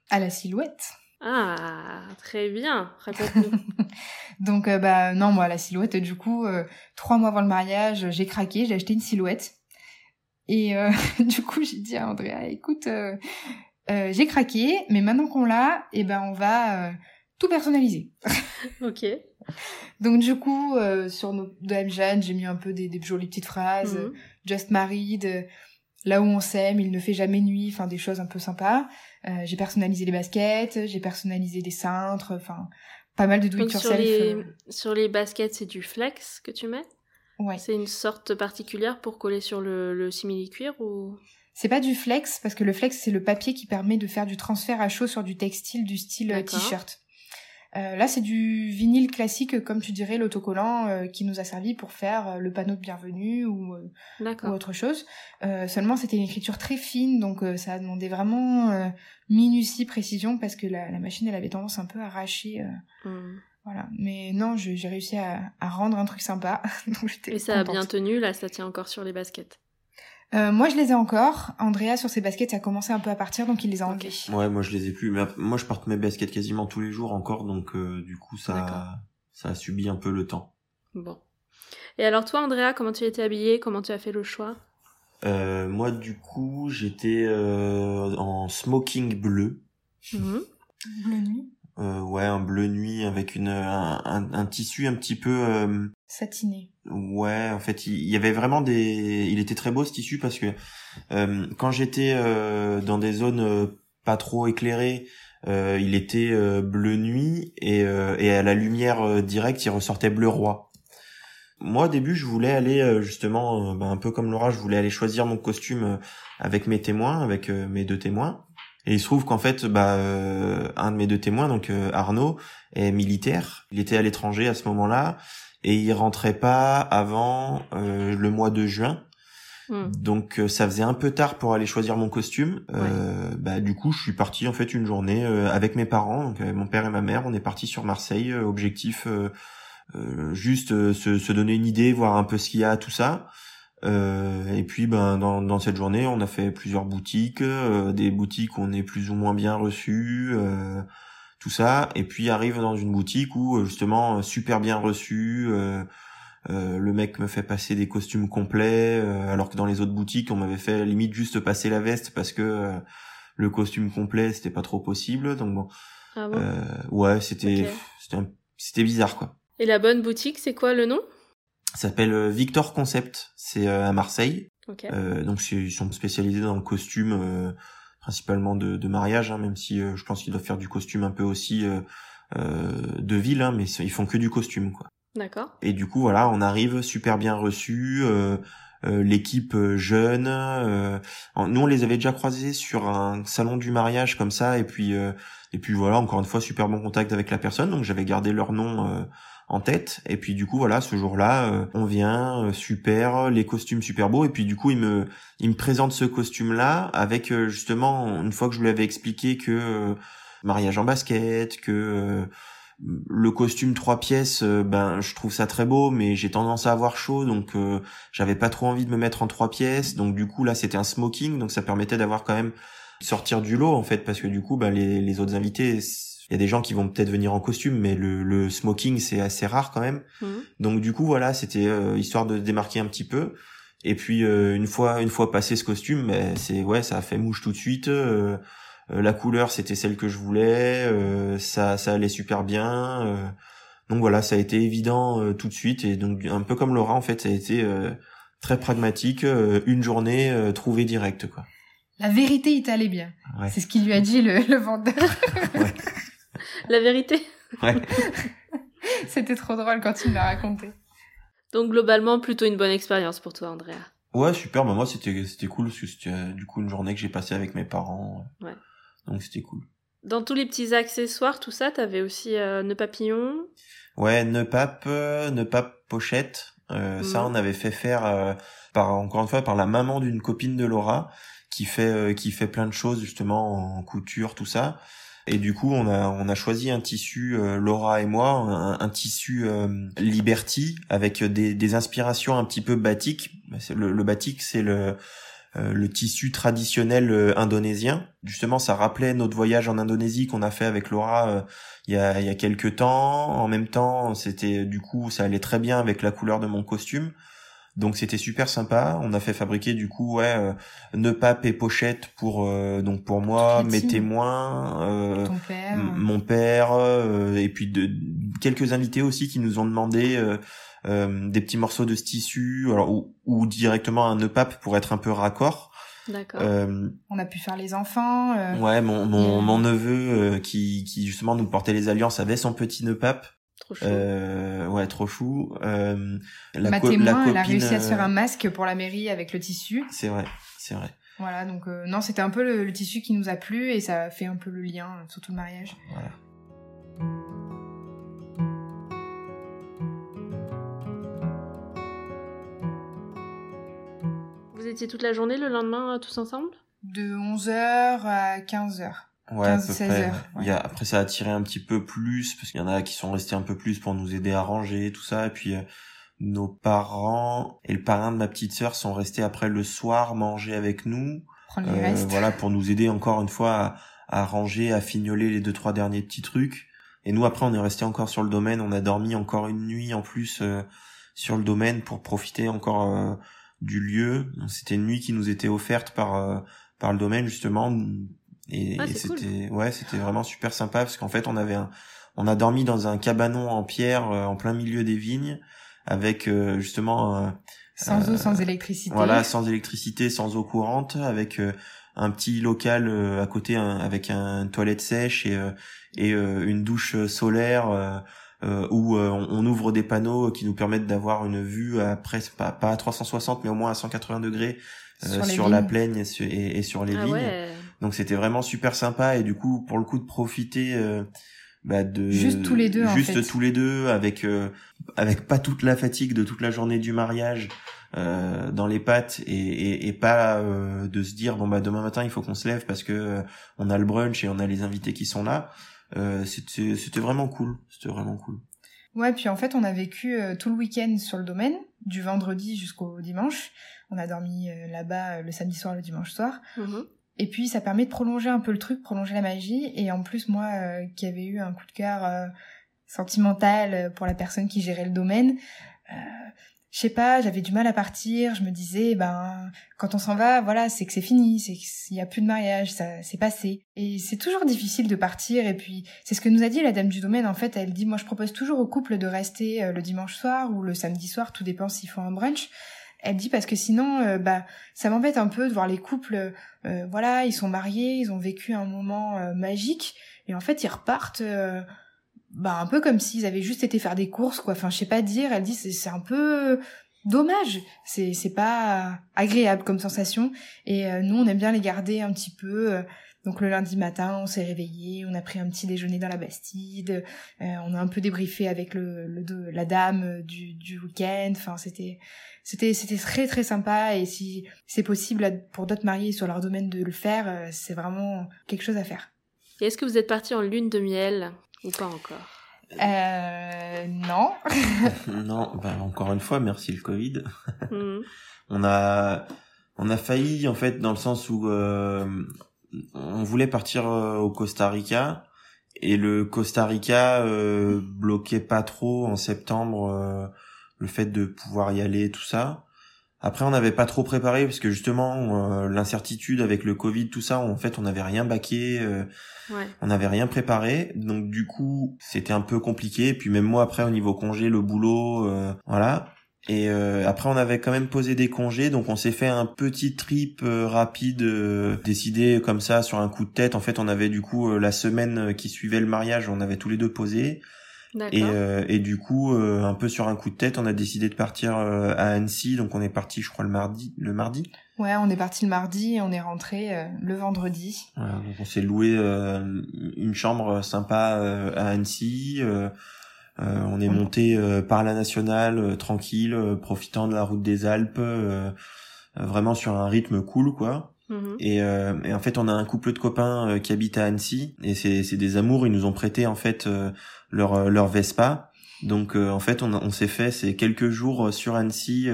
À la silhouette. Ah, très bien. Raconte-nous. Donc euh, bah non moi la silhouette du coup trois mois avant le mariage j'ai craqué j'ai acheté une silhouette et du coup j'ai dit à Andrea écoute j'ai craqué mais maintenant qu'on l'a et ben on va tout personnaliser ok. donc du coup euh, sur nos DM Jeanne j'ai mis un peu des, des jolies petites phrases Mhm. just married euh, là où on s'aime il ne fait jamais nuit enfin des choses un peu sympas. Euh, j'ai personnalisé les baskets j'ai personnalisé des cintres enfin pas mal de do Donc sur les, euh, sur les baskets, c'est du flex que tu mets? Ouais. C'est une sorte particulière pour coller sur le, le simili-cuir ou... C'est pas du flex, parce que le flex, c'est le papier qui permet de faire du transfert à chaud sur du textile du style euh, t-shirt. Euh, là, c'est du vinyle classique, comme tu dirais, l'autocollant euh, qui nous a servi pour faire euh, le panneau de bienvenue ou, autre chose. Seulement, c'était une écriture très fine, donc ça a demandé vraiment minutie, précision, parce que la, la machine, elle avait tendance un peu à arracher. Hmm. voilà. Mais non, j'ai réussi à, à rendre un truc sympa. donc Et ça a bien tenu, là, ça tient encore sur les baskets. Euh, moi, je les ai encore. Andrea, sur ses baskets, ça a commencé un peu à partir, donc il les a enlevés. Ouais, moi je les ai plus. Mais moi je porte mes baskets quasiment tous les jours encore, donc euh, du coup ça, ça a subi un peu le temps. Bon. Et alors toi, Andrea, comment tu étais habillée? Comment tu as fait le choix? Euh, moi du coup j'étais euh, en smoking bleu. Mhm. Bleu nuit. Euh, ouais, un bleu nuit avec une un, un, un tissu un petit peu euh, Satiné. Ouais, en fait, il y avait vraiment des il était très beau ce tissu parce que euh, quand j'étais euh, dans des zones euh, pas trop éclairées, il était bleu nuit et et à la lumière directe, il ressortait bleu roi. Moi au début, je voulais aller justement ben, un peu comme Laura, je voulais aller choisir mon costume avec mes témoins, avec mes deux témoins. Et il se trouve qu'en fait, bah, un de mes deux témoins, donc Arnaud, est militaire. Il était à l'étranger à ce moment-là et il rentrait pas avant euh, le mois de juin. Hmm. Donc euh, ça faisait un peu tard pour aller choisir mon costume. Euh, bah du coup, je suis parti en fait une journée euh, avec mes parents, donc avec mon père et ma mère. On est parti sur Marseille. euh, objectif euh, euh, juste euh, se, se donner une idée, voir un peu ce qu'il y a, tout ça. Euh, et puis ben dans, dans cette journée, on a fait plusieurs boutiques, euh, des boutiques où on est plus ou moins bien reçu, euh, tout ça. Et puis arrive dans une boutique où euh, justement super bien reçu. euh, euh, le mec me fait passer des costumes complets, euh, alors que dans les autres boutiques, on m'avait fait limite juste passer la veste parce que euh, le costume complet c'était pas trop possible. Donc bon, Ah bon? Euh, ouais, c'était c'était un- c'était bizarre quoi. Et la bonne boutique, c'est quoi le nom? Ça s'appelle euh, Victor Concept, c'est euh, à Marseille. Ok. Euh, donc ils sont spécialisés dans le costume euh, principalement de, de mariage, hein, même si euh, je pense qu'ils doivent faire du costume un peu aussi euh, euh, de ville, hein, mais ils font que du costume quoi. D'accord. Et du coup, voilà, on arrive super bien reçu. euh, l'équipe jeune. euh, nous, on les avait déjà croisés sur un salon du mariage comme ça, et puis euh, et puis voilà, encore une fois, super bon contact avec la personne. Donc j'avais gardé leur nom euh, en tête. Et puis du coup, voilà, ce jour-là, euh, on vient, euh, super, les costumes super beaux. Et puis du coup, il me il me présente ce costume-là avec euh, justement une fois que je lui avais expliqué que euh, mariage en basket, que euh, le costume trois pièces, euh, ben je trouve ça très beau, mais j'ai tendance à avoir chaud, donc euh, j'avais pas trop envie de me mettre en trois pièces. Donc du coup là c'était un smoking, donc ça permettait d'avoir quand même sortir du lot en fait, parce que du coup ben les, les autres invités, il y a des gens qui vont peut-être venir en costume, mais le, le smoking c'est assez rare quand même. Mhm. Donc du coup voilà, c'était euh, histoire de se démarquer un petit peu. Et puis euh, une fois une fois passé ce costume, ben, c'est ouais ça a fait mouche tout de suite. euh, euh, la couleur c'était celle que je voulais, euh, ça ça allait super bien. euh, donc voilà, ça a été évident euh, tout de suite et donc un peu comme Laura en fait, ça a été euh, très pragmatique, euh, une journée euh, trouvée directe quoi. La vérité, il t'allait bien. Ouais. C'est ce qu'il lui a dit le, le vendeur. La vérité. Ouais. C'était trop drôle quand tu me l'as raconté. Donc globalement, plutôt une bonne expérience pour toi, Andrea. Ouais, super. Bah, moi, c'était c'était cool parce que c'était euh, du coup une journée que j'ai passée avec mes parents. Ouais. Donc c'était cool. Dans tous les petits accessoires, tout ça, t'avais aussi euh, nœud papillon? Ouais, nœud pape, euh, nœud pape pochette. Euh, Ça, Mhm. on avait fait faire euh, par encore une fois par la maman d'une copine de Laura qui fait euh, qui fait plein de choses justement en couture tout ça. Et du coup, on a on a choisi un tissu euh, Laura et moi, un, un tissu euh, Liberty avec des, des inspirations un petit peu batik. Le, le batik, c'est le euh, le tissu traditionnel indonésien. Justement, ça rappelait notre voyage en Indonésie qu'on a fait avec Laura il y a il y a quelques temps. En même temps, c'était du coup ça allait très bien avec la couleur de mon costume. Donc c'était super sympa. On a fait fabriquer du coup ouais euh, nœud pape et pochette pour euh, donc pour moi, mes team. témoins, euh, Ton père. M- mon père euh, et puis de, quelques invités aussi qui nous ont demandé euh, euh, des petits morceaux de ce tissu alors, ou, ou directement un nœud pape pour être un peu raccord D'accord. euh, On a pu faire les enfants. euh, ouais mon, mon, mon neveu euh, qui, qui justement nous portait les alliances avait son petit nœud pape Trop chou. euh, ouais trop chou euh, la, ma co- témoin, la copine elle a réussi à se faire euh, un masque pour la mairie avec le tissu. c'est vrai c'est vrai Voilà, donc euh, non, c'était un peu le, le tissu qui nous a plu et ça fait un peu le lien euh, sur tout le mariage. voilà Vous étiez toute la journée le lendemain euh, tous ensemble? De 11h à 15h. Ouais, à 15, peu 16 près. heures, ouais. Il y a, après, ça a attiré un petit peu plus, parce qu'il y en a qui sont restés un peu plus pour nous aider à ranger, tout ça. Et puis, euh, nos parents et le parrain de ma petite sœur sont restés après le soir manger avec nous. Prendre les Euh, restes. voilà, pour nous aider encore une fois à, à ranger, à fignoler les deux, trois derniers petits trucs. Et nous, après, on est resté encore sur le domaine. On a dormi encore une nuit en plus euh, sur le domaine pour profiter encore euh, du lieu. C'était une nuit qui nous était offerte par euh, par le domaine justement. Et, Ah, et cool. c'était ouais, c'était vraiment super sympa parce qu'en fait, on avait un, on a dormi dans un cabanon en pierre euh, en plein milieu des vignes avec euh, justement un, Sans euh, eau, sans électricité. voilà, sans électricité, sans eau courante, avec euh, un petit local euh, à côté un- avec un toilette sèche et euh, et euh, une douche solaire euh, euh, où euh, on, ouvre des panneaux qui nous permettent d'avoir une vue à presque pas, pas à 360 mais au moins à 180 degrés euh, Sur sur, la plaine et sur, et- et sur les Ah vignes. ouais. Donc c'était vraiment super sympa et du coup pour le coup de profiter euh, bah, de Juste tous les deux, en juste fait. tous les deux avec euh, avec pas toute la fatigue de toute la journée du mariage euh, dans les pattes et, et, et pas euh, de se dire bon bah demain matin il faut qu'on se lève parce que euh, on a le brunch et on a les invités qui sont là euh, c'était c'était vraiment cool c'était vraiment cool Ouais, puis en fait, on a vécu euh, tout le week-end sur le domaine, du vendredi jusqu'au dimanche. On a dormi euh, là-bas euh, le samedi soir, le dimanche soir. Mhm. Et puis, ça permet de prolonger un peu le truc, prolonger la magie. Et en plus, moi, euh, qui avais eu un coup de cœur euh, sentimental euh, pour la personne qui gérait le domaine, je sais pas, j'avais du mal à partir. Je me disais, ben, quand on s'en va, voilà, c'est que c'est fini, c'est qu'il y a plus de mariage, ça c'est passé. Et c'est toujours difficile de partir. Et puis, c'est ce que nous a dit la dame du domaine. En fait, elle dit, moi, je propose toujours aux couples de rester le dimanche soir ou le samedi soir, tout dépend s'ils font un brunch. Elle dit parce que sinon, euh, bah, ça m'embête un peu de voir les couples. euh, voilà, ils sont mariés, ils ont vécu un moment euh, magique, et en fait, ils repartent. euh, bah, un peu comme s'ils avaient juste été faire des courses, quoi. Enfin, je sais pas dire. Elle dit, c'est un peu dommage. C'est c'est pas agréable comme sensation. Et euh, nous, on aime bien les garder un petit peu. euh, donc le lundi matin, on s'est réveillé, on a pris un petit déjeuner dans la Bastide, euh, on a un peu débriefé avec le, le la dame euh, du, du week-end. Enfin, c'était c'était c'était très très sympa. Et si c'est possible pour d'autres mariés sur leur domaine de le faire, euh, c'est vraiment quelque chose à faire. Et est-ce que vous êtes parti en lune de miel ou pas encore? Euh, non. non bah encore une fois merci le covid Mhm. on a on a failli en fait dans le sens où euh, on voulait partir euh, au Costa Rica et le Costa Rica euh, bloquait pas trop en septembre euh, le fait de pouvoir y aller tout ça après on n'avait pas trop préparé parce que justement euh, l'incertitude avec le Covid tout ça en fait on n'avait rien baqué euh, Ouais. on n'avait rien préparé donc du coup c'était un peu compliqué puis même moi après au niveau congé le boulot euh, voilà Et après, on avait quand même posé des congés, donc on s'est fait un petit trip rapide, décidé comme ça sur un coup de tête. En fait, on avait du coup la semaine qui suivait le mariage, on avait tous les deux posé. Et, et du coup, un peu sur un coup de tête, on a décidé de partir à Annecy. Donc on est parti, je crois, le mardi. Le mardi. Ouais, on est parti le mardi et on est rentré euh, le vendredi. Voilà, donc on s'est loué euh, une chambre sympa euh, à Annecy. on est monté par la nationale tranquille, profitant de la route des Alpes, vraiment sur un rythme cool quoi. Mhm. Et, et, en fait, on a un couple de copains qui habitent à Annecy et c'est c'est des amours. Ils nous ont prêté en fait leur leur Vespa. Donc en fait, on, on s'est fait ces quelques jours sur Annecy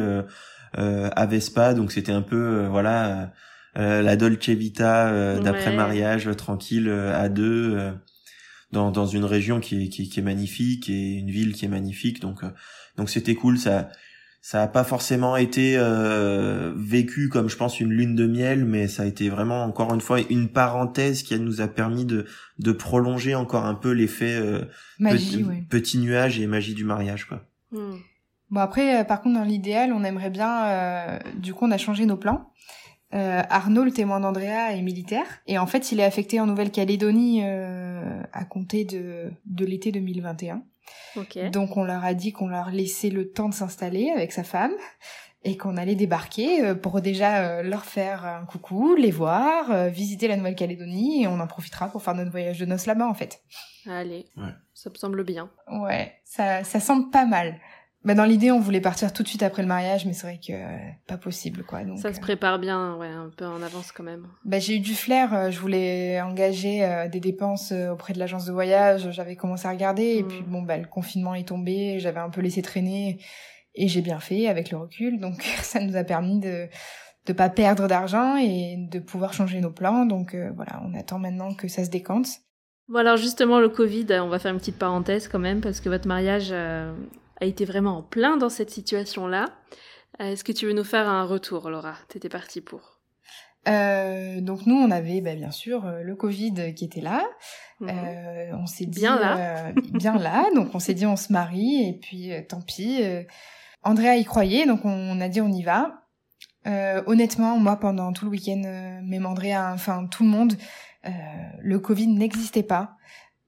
euh, à Vespa, donc c'était un peu euh, voilà euh, la Dolce Vita d'après mariage tranquille à deux dans dans une région qui est qui, qui, est magnifique et une ville qui est magnifique donc donc c'était cool ça ça a pas forcément été vécu comme je pense une lune de miel mais ça a été vraiment encore une fois une parenthèse qui nous a permis de de prolonger encore un peu l'effet petit, petit nuage et magie du mariage quoi hmm. Bon après, euh, par contre, dans l'idéal, on aimerait bien. Euh, du coup, on a changé nos plans. Euh, Arnaud, le témoin d'Andrea, est militaire et en fait, il est affecté en Nouvelle-Calédonie à compter de de l'été 2021. Okay. Donc, on leur a dit qu'on leur laissait le temps de s'installer avec sa femme et qu'on allait débarquer pour déjà leur faire un coucou, les voir, visiter la Nouvelle-Calédonie et on en profitera pour faire notre voyage de noces là-bas en fait. Allez, ouais. ça me semble bien. Ouais, ça, ça semble pas mal. Bah dans l'idée, on voulait partir tout de suite après le mariage, mais c'est vrai que euh, pas possible, quoi. Donc, ça se euh, prépare bien, ouais, un peu en avance quand même. Bah j'ai eu du flair. Euh, je voulais engager des dépenses auprès de l'agence de voyage. J'avais commencé à regarder, et puis hmm. bon, bah le confinement est tombé. J'avais un peu laissé traîner, et j'ai bien fait avec le recul. Donc ça nous a permis de de pas perdre d'argent et de pouvoir changer nos plans. Donc voilà, on attend maintenant que ça se décante. Bon alors justement le Covid, on va faire une petite parenthèse quand même parce que votre mariage a été vraiment en plein dans cette situation-là. Euh, est-ce que tu veux nous faire un retour, Laura? T'étais partie pour. Euh, donc nous, on avait bah, bien sûr euh, le Covid qui était là. Mhm. on s'est dit bien là, bien là. Donc on s'est dit on se marie et puis tant pis. Andrea y croyait, donc on, a dit on y va. honnêtement, moi pendant tout le week-end, même Andrea, enfin tout le monde, le Covid n'existait pas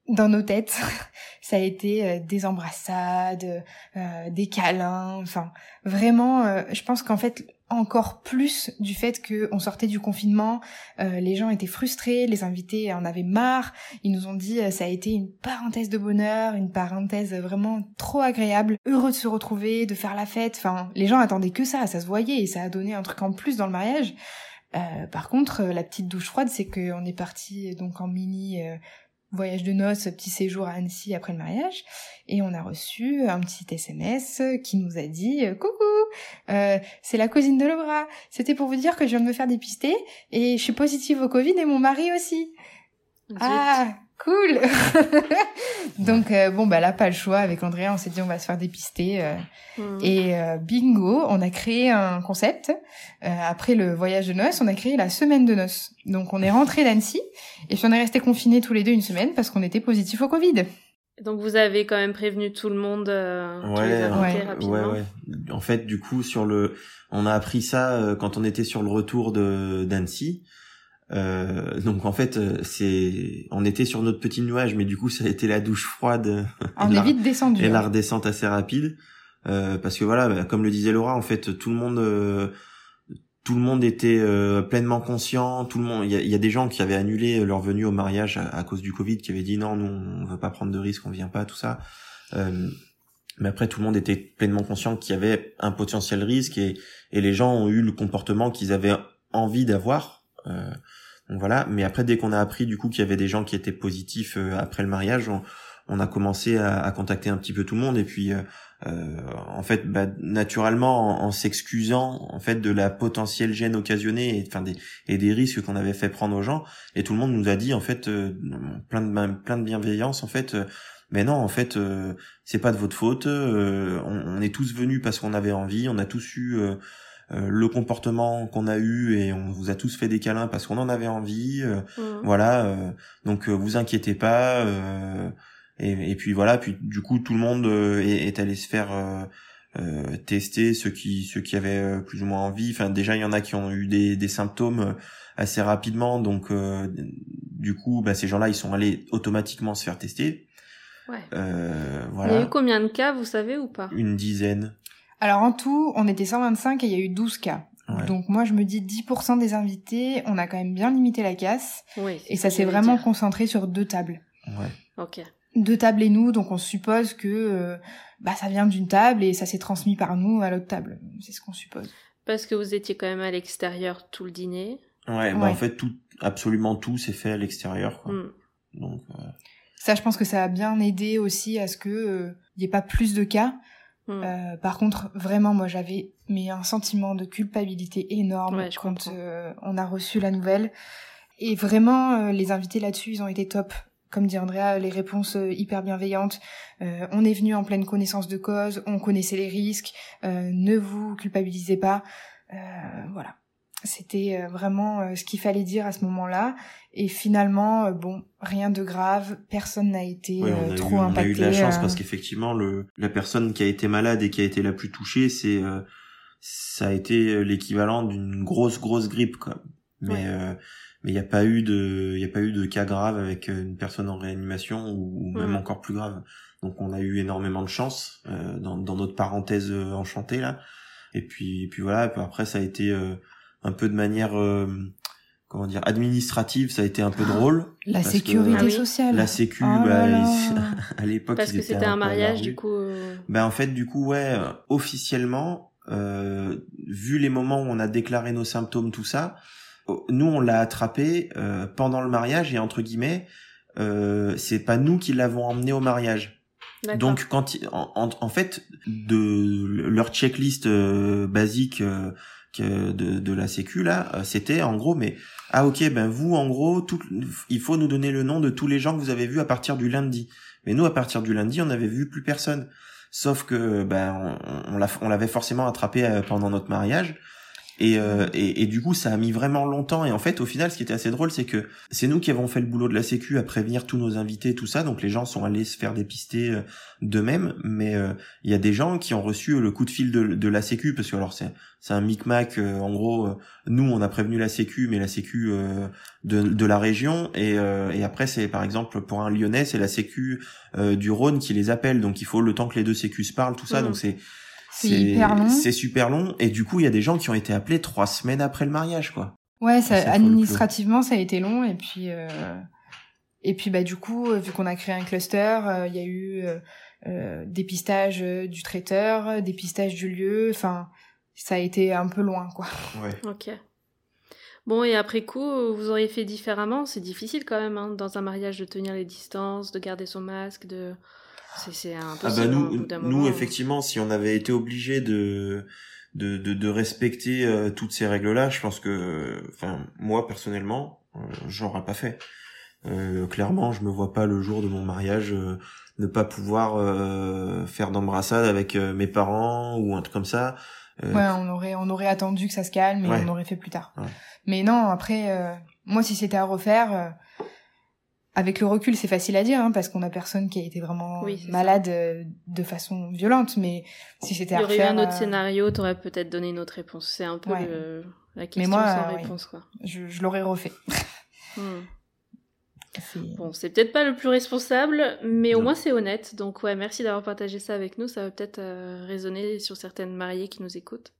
dans nos têtes. ça a été euh, des embrassades, euh, des câlins, enfin vraiment, euh, je pense qu'en fait encore plus du fait qu'on sortait du confinement, les gens étaient frustrés, les invités en avaient marre, ils nous ont dit ça a été une parenthèse de bonheur, une parenthèse vraiment trop agréable, heureux de se retrouver, de faire la fête, enfin les gens attendaient que ça, ça se voyait et ça a donné un truc en plus dans le mariage. par contre, la petite douche froide, c'est qu'on est parti donc en mini voyage de noces, petit séjour à Annecy après le mariage, et on a reçu un petit SMS qui nous a dit euh, coucou, euh, c'est la cousine de Lebras. C'était pour vous dire que je viens de me faire dépister et je suis positive au Covid et mon mari aussi. Ah, cool. Donc euh, bon bah là pas le choix avec Andrea, on s'est dit on va se faire dépister hmm. et bingo, on a créé un concept. après le voyage de noces, on a créé la semaine de noces. Donc on est rentré d'Annecy et puis on est resté confinés tous les deux une semaine parce qu'on était positifs au Covid. Donc vous avez quand même prévenu tout le monde euh, ouais, ouais, ouais, ouais, En fait, du coup, sur le, on a appris ça euh, quand on était sur le retour de d'Annecy. Euh, donc en fait, euh, c'est, on était sur notre petit nuage, mais du coup, ça a été la douche froide. On est vite descendu. Et la redescente assez rapide, parce que voilà, bah, comme le disait Laura, en fait, tout le monde tout le monde était euh, pleinement conscient, tout le monde, il y a, des gens qui avaient annulé leur venue au mariage à, cause du Covid, qui avaient dit non, nous on veut pas prendre de risques, on vient pas, tout ça. Euh, mais après tout le monde était pleinement conscient qu'il y avait un potentiel risque et, et les gens ont eu le comportement qu'ils avaient envie d'avoir. Euh, donc voilà. Mais après dès qu'on a appris du coup qu'il y avait des gens qui étaient positifs après le mariage, on, on a commencé à, à, contacter un petit peu tout le monde et puis euh, en fait bah, naturellement en, s'excusant en fait de la potentielle gêne occasionnée et enfin des et des risques qu'on avait fait prendre aux gens et tout le monde nous a dit en fait euh, plein de plein de bienveillance en fait euh, mais non en fait c'est pas de votre faute on, est tous venus parce qu'on avait envie on a tous eu le comportement qu'on a eu et on vous a tous fait des câlins parce qu'on en avait envie mmh. voilà donc vous inquiétez pas et, et, puis voilà, puis du coup tout le monde euh, est, est allé se faire euh, euh, tester ceux qui ceux qui avaient euh, plus ou moins envie. Enfin déjà il y en a qui ont eu des, des symptômes euh, assez rapidement, donc du coup bah, ces gens-là ils sont allés automatiquement se faire tester. Ouais. Euh, Il y voilà. a eu combien de cas, vous savez ou pas? Une dizaine. Alors en tout, on était 125 et il y a eu 12 cas. Ouais. Donc moi je me dis 10% des invités, on a quand même bien limité la casse. Oui. Et ça s'est vraiment dire. concentré sur deux tables. Ouais. Ok. Deux tables et nous, donc on suppose que euh, bah, ça vient d'une table et ça s'est transmis par nous à l'autre table. C'est ce qu'on suppose. Parce que vous étiez quand même à l'extérieur tout le dîner. Ouais, bah Ouais. en fait tout, absolument tout s'est fait à l'extérieur. Hmm. Donc euh, Ça, je pense que ça a bien aidé aussi à ce que euh, il y ait pas plus de cas. Hmm. Euh, par contre, vraiment, moi, j'avais mais un sentiment de culpabilité énorme Ouais, quand euh, on a reçu la nouvelle. Et vraiment, euh, les invités là-dessus, ils ont été top. Comme dit Andrea, les réponses euh, hyper bienveillantes. Euh, on est venu en pleine connaissance de cause, on connaissait les risques. euh, ne vous culpabilisez pas. Euh, voilà. C'était euh, vraiment euh, ce qu'il fallait dire à ce moment-là. Et finalement, euh, bon, rien de grave. Personne n'a été ouais, on, a trop eu, on a impacté. eu de la chance parce qu'effectivement le la personne qui a été malade et qui a été la plus touchée, c'est euh, ça a été l'équivalent d'une grosse grosse grippe quoi. Mais Ouais. euh, mais il n'y a pas eu de il y a pas eu de cas grave avec une personne en réanimation ou, ou même encore plus grave. Donc on a eu énormément de chance euh, dans, dans notre parenthèse enchantée là. Et puis et puis voilà. Après ça a été un peu de manière euh, comment dire administrative, ça a été un peu drôle. La que sécurité Ah sociale. La sécu, Oh bah, là là. ils- à l'époque Parce ils que c'était un mariage, du coup. euh, Ben en fait du coup ouais euh, officiellement euh, vu les moments où on a déclaré nos symptômes tout ça oh, nous on l'a attrapé euh, pendant le mariage et entre guillemets euh, c'est pas nous qui l'avons emmené au mariage d'accord. donc quand en, en, en fait de leur checklist euh, basique euh, de, de la sécu là euh, c'était en gros mais ah ok ben vous en gros tout, il faut nous donner le nom de tous les gens que vous avez vus à partir du lundi. Mais nous à partir du lundi on n'avait vu plus personne. Sauf que ben on, on l'avait forcément attrapé euh, pendant notre mariage et, euh, et, et du coup ça a mis vraiment longtemps. Et en fait au final ce qui était assez drôle c'est que c'est nous qui avons fait le boulot de la sécu à prévenir tous nos invités tout ça. Donc les gens sont allés se faire dépister euh, d'eux-mêmes. Mais euh, il y a des gens qui ont reçu le coup de fil de, de la sécu. Parce que alors c'est c'est un micmac euh, en gros euh, nous on a prévenu la sécu mais la sécu euh, de, de la région. Et, euh, et après c'est par exemple pour un lyonnais c'est la sécu euh, du Rhône qui les appelle. Donc il faut le temps que les deux sécus se parlent tout ça. Mhm. donc c'est C'est hyper long. c'est super long et du coup il y a des gens qui ont été appelés trois semaines après le mariage quoi Ouais, ça, administrativement, ça a été long et puis euh, et puis bah du coup, euh, vu qu'on a créé un cluster, euh, il y a eu euh, dépistage du traiteur, dépistage du lieu. Enfin, ça a été un peu loin, quoi. ouais Ok. Bon, et après coup, vous auriez fait différemment? C'est difficile quand même, hein, dans un mariage, de tenir les distances, de garder son masque, de... C'est, Ah bah nous, nous effectivement, si on avait été obligé de de, de, de respecter euh, toutes ces règles-là, je pense que, enfin, moi personnellement, euh, j'aurais pas fait. Euh, clairement, je me vois pas le jour de mon mariage euh, ne pas pouvoir euh, faire d'embrassade avec euh, mes parents ou un truc comme ça. Euh, Ouais, on aurait on aurait attendu que ça se calme et Ouais. on aurait fait plus tard. Ouais. Mais non, après, euh, moi, si c'était à refaire. Avec le recul, c'est facile à dire, hein, parce qu'on a personne qui a été vraiment Oui, malade euh, de façon violente. Mais si c'était Il à y aurait eu refaire, un autre euh, scénario, t'aurais peut-être donné une autre réponse. C'est un peu Ouais. le- la question moi, sans euh, ouais. réponse, quoi. je, je l'aurais refait. Hmm. C'est- Bon, c'est peut-être pas le plus responsable, mais au Non. moins c'est honnête. Donc ouais, merci d'avoir partagé ça avec nous. Ça va peut-être euh, résonner sur certaines mariées qui nous écoutent.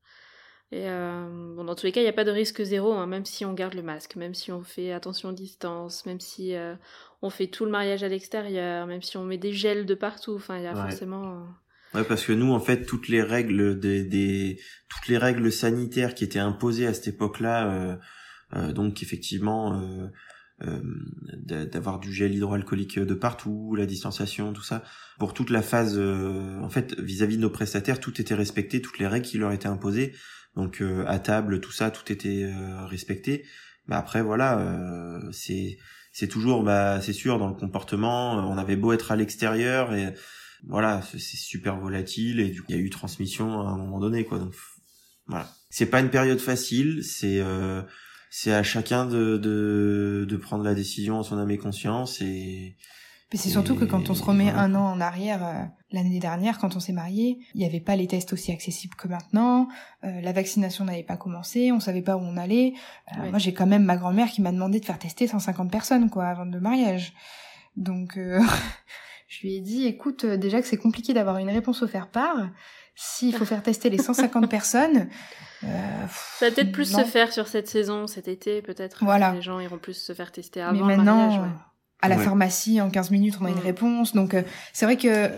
Et euh, bon, dans tous les cas, il n'y a pas de risque zéro, hein, même si on garde le masque, même si on fait attention aux distances, même si euh, on fait tout le mariage à l'extérieur, même si on met des gels de partout. Enfin, il y a Ouais. forcément. euh, Ouais, parce que nous, en fait, toutes les règles des, des toutes les règles sanitaires qui étaient imposées à cette époque-là, euh, euh, donc effectivement, euh, euh, d'a- d'avoir du gel hydroalcoolique de partout, la distanciation, tout ça, pour toute la phase, euh, en fait, vis-à-vis de nos prestataires, tout était respecté, toutes les règles qui leur étaient imposées, donc euh, à table, tout ça, tout était euh, respecté. Bah après, voilà, euh, c'est c'est toujours, bah, c'est sûr, dans le comportement, on avait beau être à l'extérieur et voilà, c'est super volatile et du coup, il y a eu transmission à un moment donné, quoi. Donc voilà, c'est pas une période facile, c'est euh, c'est à chacun de, de de prendre la décision en son âme et conscience et Puis c'est surtout que quand on se remet un an en arrière, euh, l'année dernière, quand on s'est marié, il n'y avait pas les tests aussi accessibles que maintenant. euh, la vaccination n'avait pas commencé, on savait pas où on allait. Euh, Ouais. Moi, j'ai quand même ma grand-mère qui m'a demandé de faire tester 150 personnes, quoi, avant le mariage. Donc, euh, je lui ai dit, écoute, déjà que c'est compliqué d'avoir une réponse au faire-part, s'il faut faire tester les 150 personnes, euh, Ça va peut-être plus non. se faire sur cette saison, cet été, peut-être. Voilà. Les gens iront plus se faire tester Mais avant le maintenant, mariage. ouais. À la Ouais. pharmacie, en 15 minutes, on a une Mm. réponse. Donc, euh, c'est vrai que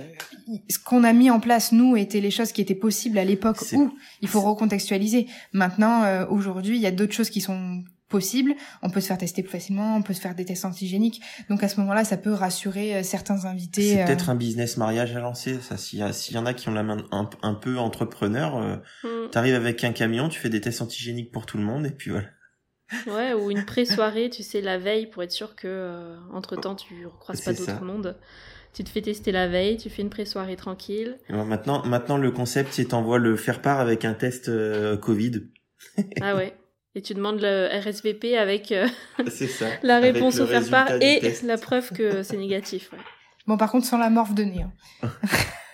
ce qu'on a mis en place, nous, étaient les choses qui étaient possibles à l'époque où il faut recontextualiser. Maintenant, euh, aujourd'hui, il y a d'autres choses qui sont possibles. On peut se faire tester plus facilement, on peut se faire des tests antigéniques. Donc, à ce moment-là, ça peut rassurer euh, certains invités. C'est euh, peut-être un business mariage à lancer, ça. S'il y, en a qui ont la main un, un peu entrepreneur, euh, Mm. t'arrives avec un camion, tu fais des tests antigéniques pour tout le monde, et puis voilà. Ouais, ou une pré-soirée, tu sais, la veille, pour être sûr que, euh, entre-temps, tu recroises pas C'est ça. d'autres monde. Tu te fais tester la veille, tu fais une pré-soirée tranquille. Alors maintenant, maintenant, le concept, c'est t'envoies le faire part avec un test euh, Covid. Ah ouais. Et tu demandes le RSVP avec euh, C'est ça. la réponse au faire-part résultat du et test. la preuve que c'est négatif. Ouais. Bon, par contre, sans la morve de nez. hein.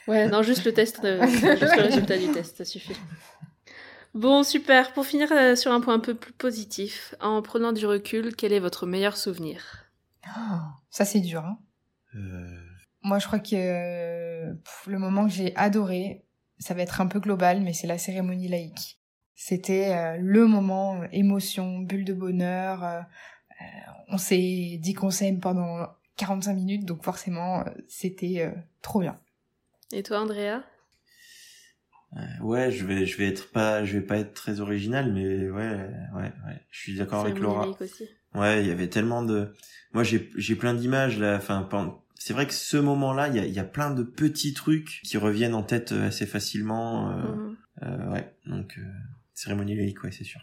Ouais, non, juste le test, euh, juste le résultat du test, ça suffit. Bon, super. Pour finir euh, sur un point un peu plus positif, en prenant du recul, quel est votre meilleur souvenir? Oh, ça, c'est dur. Hein. Euh, Moi, je crois que euh, pff, le moment que j'ai adoré, ça va être un peu global, mais c'est la cérémonie laïque. C'était euh, le moment euh, émotion, bulle de bonheur. on s'est dit qu'on s'aime pendant 45 minutes, donc forcément, c'était euh, trop bien. Et toi, Andrea? Ouais, je vais, je vais être pas, je vais pas être très original, mais ouais, ouais, ouais. Je suis d'accord avec Laura. aussi. Ouais, il y avait tellement de. Moi, j'ai, j'ai plein d'images là. Enfin, c'est vrai que ce moment-là, il y a, il y a plein de petits trucs qui reviennent en tête euh, assez facilement. euh, Mhm. euh, ouais, donc euh, cérémonie laïque, ouais, c'est sûr.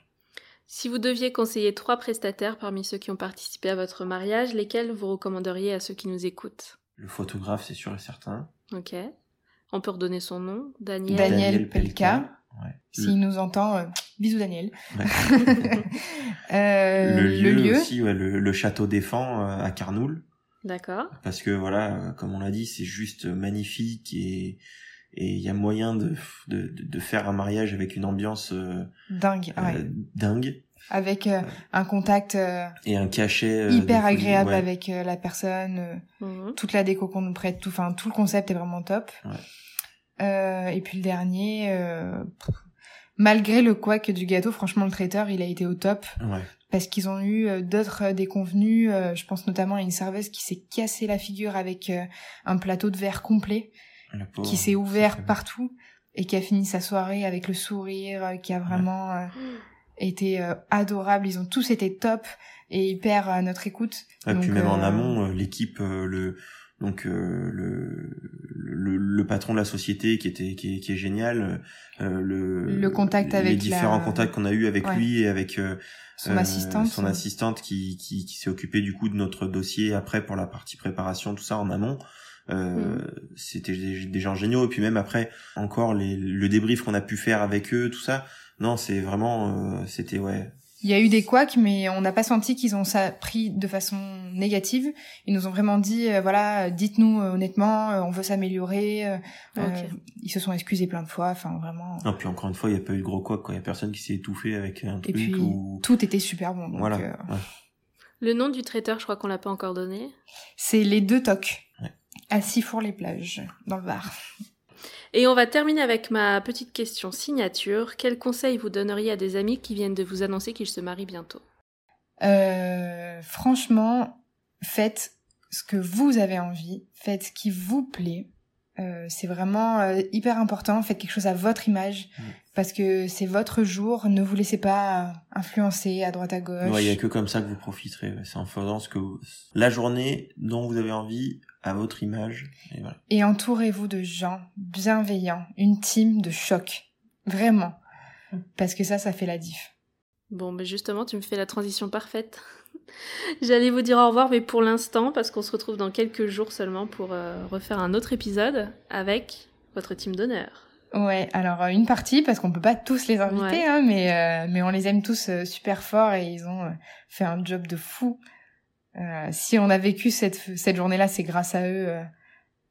Si vous deviez conseiller trois prestataires parmi ceux qui ont participé à votre mariage, lesquels vous recommanderiez à ceux qui nous écoutent? Le photographe, c'est sûr et certain. Ok. On peut redonner son nom Daniel. Daniel Pelka. Ouais. S'il nous entend, euh, bisous Daniel. Ouais. Euh, le, lieu aussi, ouais, le, le château défend euh, à Carnoul. D'accord. parce que voilà, euh, comme on l'a dit, c'est juste magnifique et et il y a moyen de, de de de faire un mariage avec une ambiance euh, dingue, ouais. euh, dingue avec euh, un contact euh, et un cachet euh, hyper agréable ouais. avec euh, la personne. euh, Mhm. toute la déco qu'on nous prête, tout, enfin tout le concept est vraiment top. Ouais. Euh, et puis le dernier, euh, pff, malgré le couac du gâteau, franchement le traiteur il a été au top Ouais. parce qu'ils ont eu euh, d'autres euh, déconvenus. euh, je pense notamment à une serveuse qui s'est cassé la figure avec euh, un plateau de verre complet qui s'est ouvert partout et qui a fini sa soirée avec le sourire, euh, qui a vraiment été euh, adorable. Ils ont tous été top et hyper à notre écoute. Et puis Donc, même en euh, amont, euh, l'équipe, le donc euh, le, le le patron de la société qui était qui est, qui est génial, euh, le Le contact les avec différents la- contacts qu'on a eu avec Ouais. lui et avec euh, Son assistante. son assistante qui qui, qui s'est occupée du coup de notre dossier après pour la partie préparation tout ça en amont. Euh, Mm. c'était des, des gens géniaux et puis même après encore les, le débrief qu'on a pu faire avec eux tout ça non c'est vraiment euh, c'était ouais Il y a eu des couacs, mais on n'a pas senti qu'ils ont ça pris de façon négative. Ils nous ont vraiment dit, euh, voilà, dites-nous euh, honnêtement, euh, on veut s'améliorer. euh, euh, ils se sont excusés plein de fois, enfin vraiment. et puis encore une fois il y a pas eu de gros quoi il y a personne qui s'est étouffé avec un Et truc puis ou tout était super bon. Donc, voilà euh, ouais. Le nom du traiteur, je crois qu'on l'a pas encore donné. c'est les deux tocs. À Sifour-les-Plages, dans le Var. Et on va terminer avec ma petite question signature. Quel conseil vous donneriez à des amis qui viennent de vous annoncer qu'ils se marient bientôt? Euh, franchement, faites ce que vous avez envie, faites ce qui vous plaît. Euh, c'est vraiment euh, hyper important. Faites quelque chose à votre image Mm. parce que c'est votre jour. Ne vous laissez pas influencer à droite à gauche. Ouais, il y a que comme ça que vous profiterez. C'est en faisant ce que vous... la journée dont vous avez envie à votre image. Et voilà. Et entourez-vous de gens bienveillants, une team de choc, vraiment, parce que ça, ça fait la diff. Bon, mais justement, tu me fais la transition parfaite. J'allais vous dire au revoir, mais pour l'instant, parce qu'on se retrouve dans quelques jours seulement pour euh, refaire un autre épisode avec votre team d'honneur. Ouais, alors euh, une partie parce qu'on peut pas tous les inviter, Ouais. hein, mais euh, mais on les aime tous euh, super fort et ils ont fait un job de fou. Si on a vécu cette, cette journée-là, c'est grâce à eux,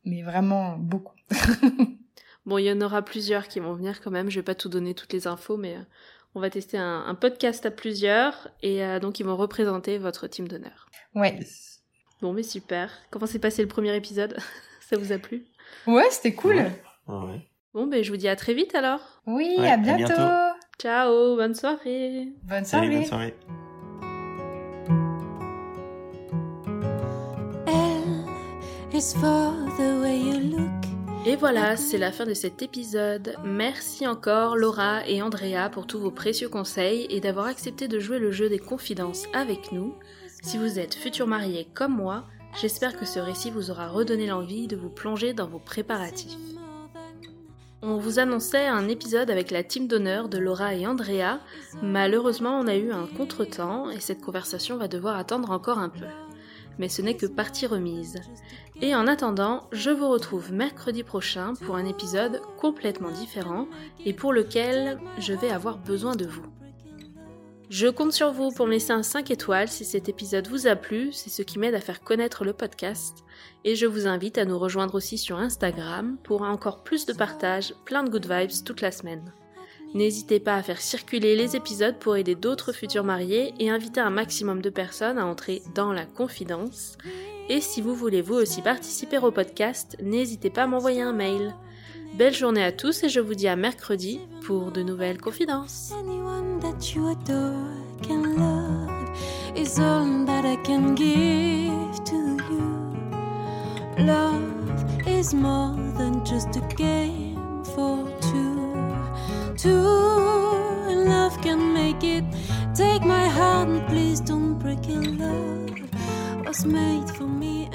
mais vraiment beaucoup. bon, il y en aura plusieurs qui vont venir quand même. Je vais pas tout donner toutes les infos, mais on va tester un, un, podcast à plusieurs et donc ils vont représenter votre team d'honneur. Ouais. Bon, mais super. Comment s'est passé le premier épisode? Ça vous a plu? Ouais, c'était cool. Ouais. Ouais. Bon, ben je vous dis à très vite alors. Oui, Ouais, à à bientôt. Ciao, bonne soirée. Bonne Salut, soirée. bonne soirée. L is for the way you look. Et voilà, c'est la fin de cet épisode. Merci encore Laura et Andrea pour tous vos précieux conseils et d'avoir accepté de jouer le jeu des confidences avec nous. Si vous êtes futur marié comme moi, j'espère que ce récit vous aura redonné l'envie de vous plonger dans vos préparatifs. On vous annonçait un épisode avec la team d'honneur de Laura et Andrea. Malheureusement, on a eu un contretemps et cette conversation va devoir attendre encore un peu. Mais ce n'est que partie remise. Et en attendant, je vous retrouve mercredi prochain pour un épisode complètement différent et pour lequel je vais avoir besoin de vous. Je compte sur vous pour me laisser un 5 étoiles si cet épisode vous a plu, c'est ce qui m'aide à faire connaître le podcast. Et je vous invite à nous rejoindre aussi sur Instagram pour encore plus de partage, plein de good vibes toute la semaine. N'hésitez pas à faire circuler les épisodes pour aider d'autres futurs mariés et inviter un maximum de personnes à entrer dans la confidence. Et si vous voulez vous aussi participer au podcast, n'hésitez pas à m'envoyer un mail. Belle journée à tous et je vous dis à mercredi pour de nouvelles confidences. Two, and love can make it. Take my heart and please don't break it. Love was made for me.